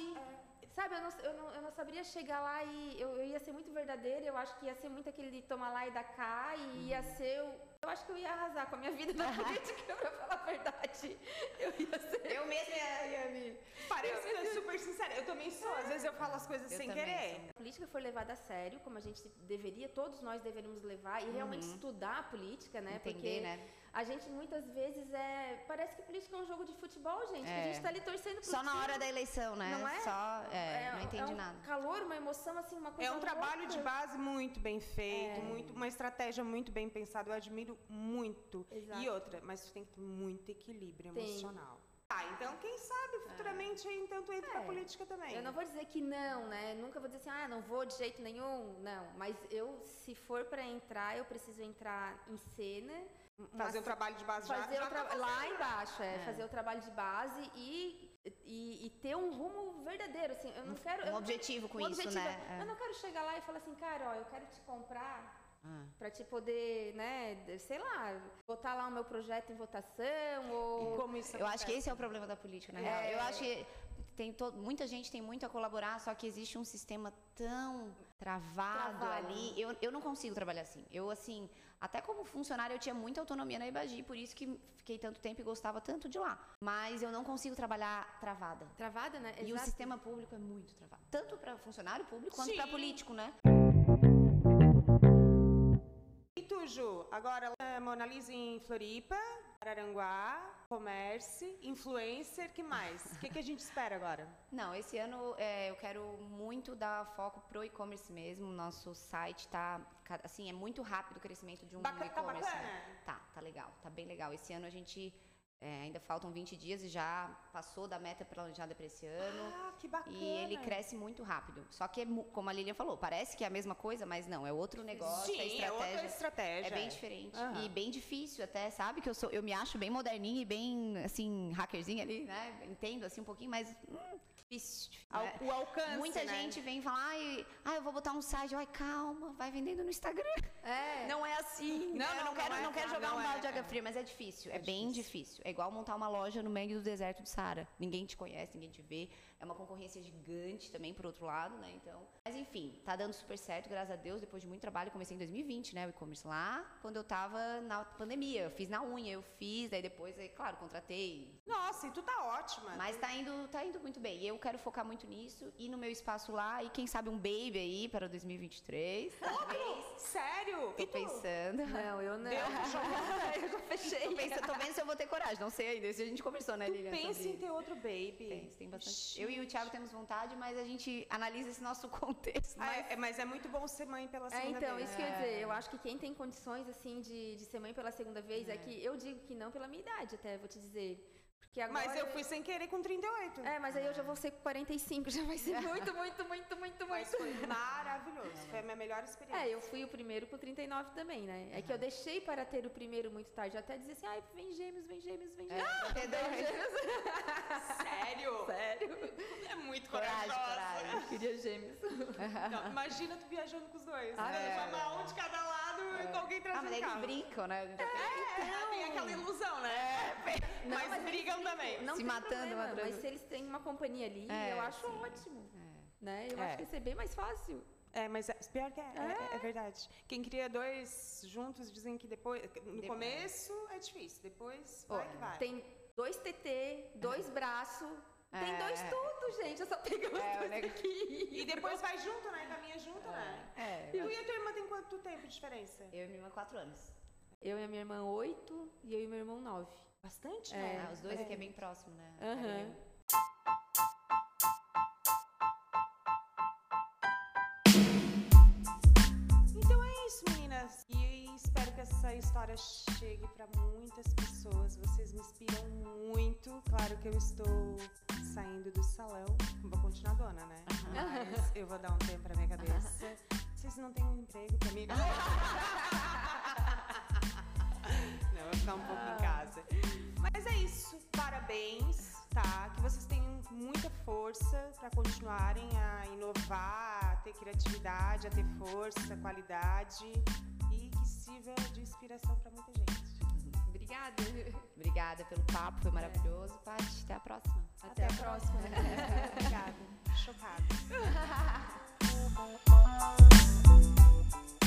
Sabe, eu não, eu, não, eu não saberia chegar lá e eu, eu ia ser muito verdadeira, eu acho que ia ser muito aquele toma lá e dá cá, e ia Uhum. ser. Eu acho que eu ia arrasar com a minha vida na política, pra falar a verdade. Eu ia ser. Eu mesma ia, ia me. Parece que é super sincera. Eu também sou. Às vezes eu falo as coisas Eu sem querer. A política foi levada a sério, como a gente deveria, todos nós deveríamos levar, e realmente estudar a política, né? Uhum. Entender, Porque né? a gente muitas vezes é. Parece que política é um jogo de futebol, gente. Que a É. gente tá ali torcendo pro Só na time. hora da eleição, né? Não é? Só. É, não entendi um nada. calor, uma emoção, assim, uma coisa É um trabalho de louca. base muito bem feito, É. muito, uma estratégia muito bem pensada. Eu admiro muito. Exato. E outra, mas tu tem que ter muito equilíbrio Tem. emocional. Ah, então quem sabe futuramente aí, então tu entra É. na política também. Eu não vou dizer que não, né? Nunca vou dizer assim, ah, não vou de jeito nenhum, não. Mas eu, se for pra entrar, eu preciso entrar em cena. Fazer o trabalho de base fazer já tra- tá lá embaixo, é, É. fazer o trabalho de base e, e, e ter um rumo verdadeiro, assim, eu não quero... eu Um não- objetivo com um isso, objetivo, né? Eu É. não quero chegar lá e falar assim, cara, ó, eu quero te comprar Ah. pra te poder, né, sei lá, botar lá o meu projeto em votação ou... E como isso Eu acho que acontece? esse é o problema da política, na É. real. Eu acho que tem to- muita gente tem muito a colaborar, só que existe um sistema tão travado, Travado. ali. Eu, eu não consigo trabalhar assim. Eu, assim, até como funcionária, eu tinha muita autonomia na Ibagi, por isso que fiquei tanto tempo e gostava tanto de lá. Mas eu não consigo trabalhar travada. Travada, né? E o Exato. sistema público é muito travado. Tanto para funcionário público quanto para político, né? Ju? Agora, a Mona Lisa em Floripa, Araranguá, comércio, influencer, que mais? O que, que a gente espera agora? Não, esse ano é, eu quero muito dar foco pro e-commerce mesmo. Nosso site tá, assim, é muito rápido o crescimento de um tá e-commerce. bacana? né? Tá, tá legal, tá bem legal. Esse ano a gente é, ainda faltam 20 dias e já passou da meta planejada para esse ano. Ah, que bacana. E ele cresce muito rápido. Só que, é como a Lilian falou, parece que é a mesma coisa, mas não, é outro negócio, Sim, é é estratégia. outra estratégia. É bem diferente Aham. e bem difícil até, sabe? Que eu sou, eu me acho bem moderninha e bem, assim, hackerzinha ali, né? Entendo, assim, um pouquinho, mas hum? O alcance, Muita né? gente vem falar, ai, ai, eu vou botar um site, ai, calma, vai vendendo no Instagram. É. Não é assim. Não, eu não, não quero, não é, não quero não, jogar não um é, balde de é. água fria, mas é difícil, é, É bem difícil. difícil. É igual montar uma loja no meio do deserto do Saara. Ninguém te conhece, ninguém te vê. É uma concorrência gigante também, por outro lado, né? Então, mas enfim, tá dando super certo, graças a Deus. Depois de muito trabalho, comecei em 2020, né, o e-commerce lá, quando eu tava na pandemia. Eu fiz na unha, eu fiz, daí depois, aí, claro, contratei. Nossa, e tu tá ótima. Mas tá indo, tá indo muito bem. E eu quero focar muito nisso e no meu espaço lá e quem sabe um baby aí para 2023. Talvez. Sério? Tô E tu? pensando. Não, eu não. Tu jogou? eu já fechei. Tô pensando, tô vendo se eu vou ter coragem. Não sei ainda. Isso a gente conversou, né, Tu Lilian? pensa sobre em ter outro baby? Tem, tem bastante. Eu e o Thiago temos vontade, mas a gente analisa esse nosso contexto. Ah, Mas é, mas é muito bom ser mãe pela É, segunda então, vez. isso que eu ia dizer. Eu acho que quem tem condições, assim, de, de ser mãe pela segunda vez, é. que eu digo que não pela minha idade, até, vou te dizer. Porque agora... Mas eu fui sem querer com 38. É, mas aí eu já vou ser com 45, já vai ser muito, muito, muito, muito, Mas muito. foi maravilhoso. Foi a minha melhor experiência. É, eu fui o primeiro com 39 também, né? É que eu deixei para ter o primeiro muito tarde. Eu até dizia assim, ai, vem gêmeos, vem gêmeos, vem gêmeos. entendeu? Sério? Sério? É muito Coragem, corajosa. coragem. Queria gêmeos. Não, imagina tu viajando com os dois. Ah, né? é. Chamar um de cada lado e com alguém Ah, trazendo mas eles brincam, né? É, tem aquela ilusão, né? Não, mas, mas brigam também. Não Se matando, problema. Mas se eles têm uma companhia ali, É, eu acho sim. ótimo. Né? Eu É. acho que ia ser bem mais fácil. É, mas é, pior que é, é, é verdade. Quem cria dois juntos dizem que depois. No Depois. começo é difícil, depois vai que vai. Tem dois TT, dois braços. Tem É. dois tudo, gente. Eu só pegar os É, dois neg- aqui. E depois vai junto, né? Caminha junto, né? É. Tu e a tua irmã tem quanto tempo de diferença? Eu e minha irmã, quatro anos. Eu e a minha irmã, oito. E eu e meu irmão, nove. Bastante, É. né? Ah, os dois aqui é bem próximo, né? Aham. Carinho. Essa história chegue pra muitas pessoas. Vocês me inspiram muito. Claro que eu estou saindo do salão. Vou continuar dona, né? Mas eu vou dar um tempo pra minha cabeça. Vocês não têm um emprego pra mim? Não, vou ficar um pouco em casa. Mas é isso. Parabéns, tá? Que vocês tenham muita força para continuarem a inovar, a ter criatividade, a ter força, qualidade possível de inspiração para muita gente. Obrigada. Obrigada pelo papo, foi maravilhoso. É. Paty, até a próxima. Até, até a próxima. próxima. Obrigada. Chocada.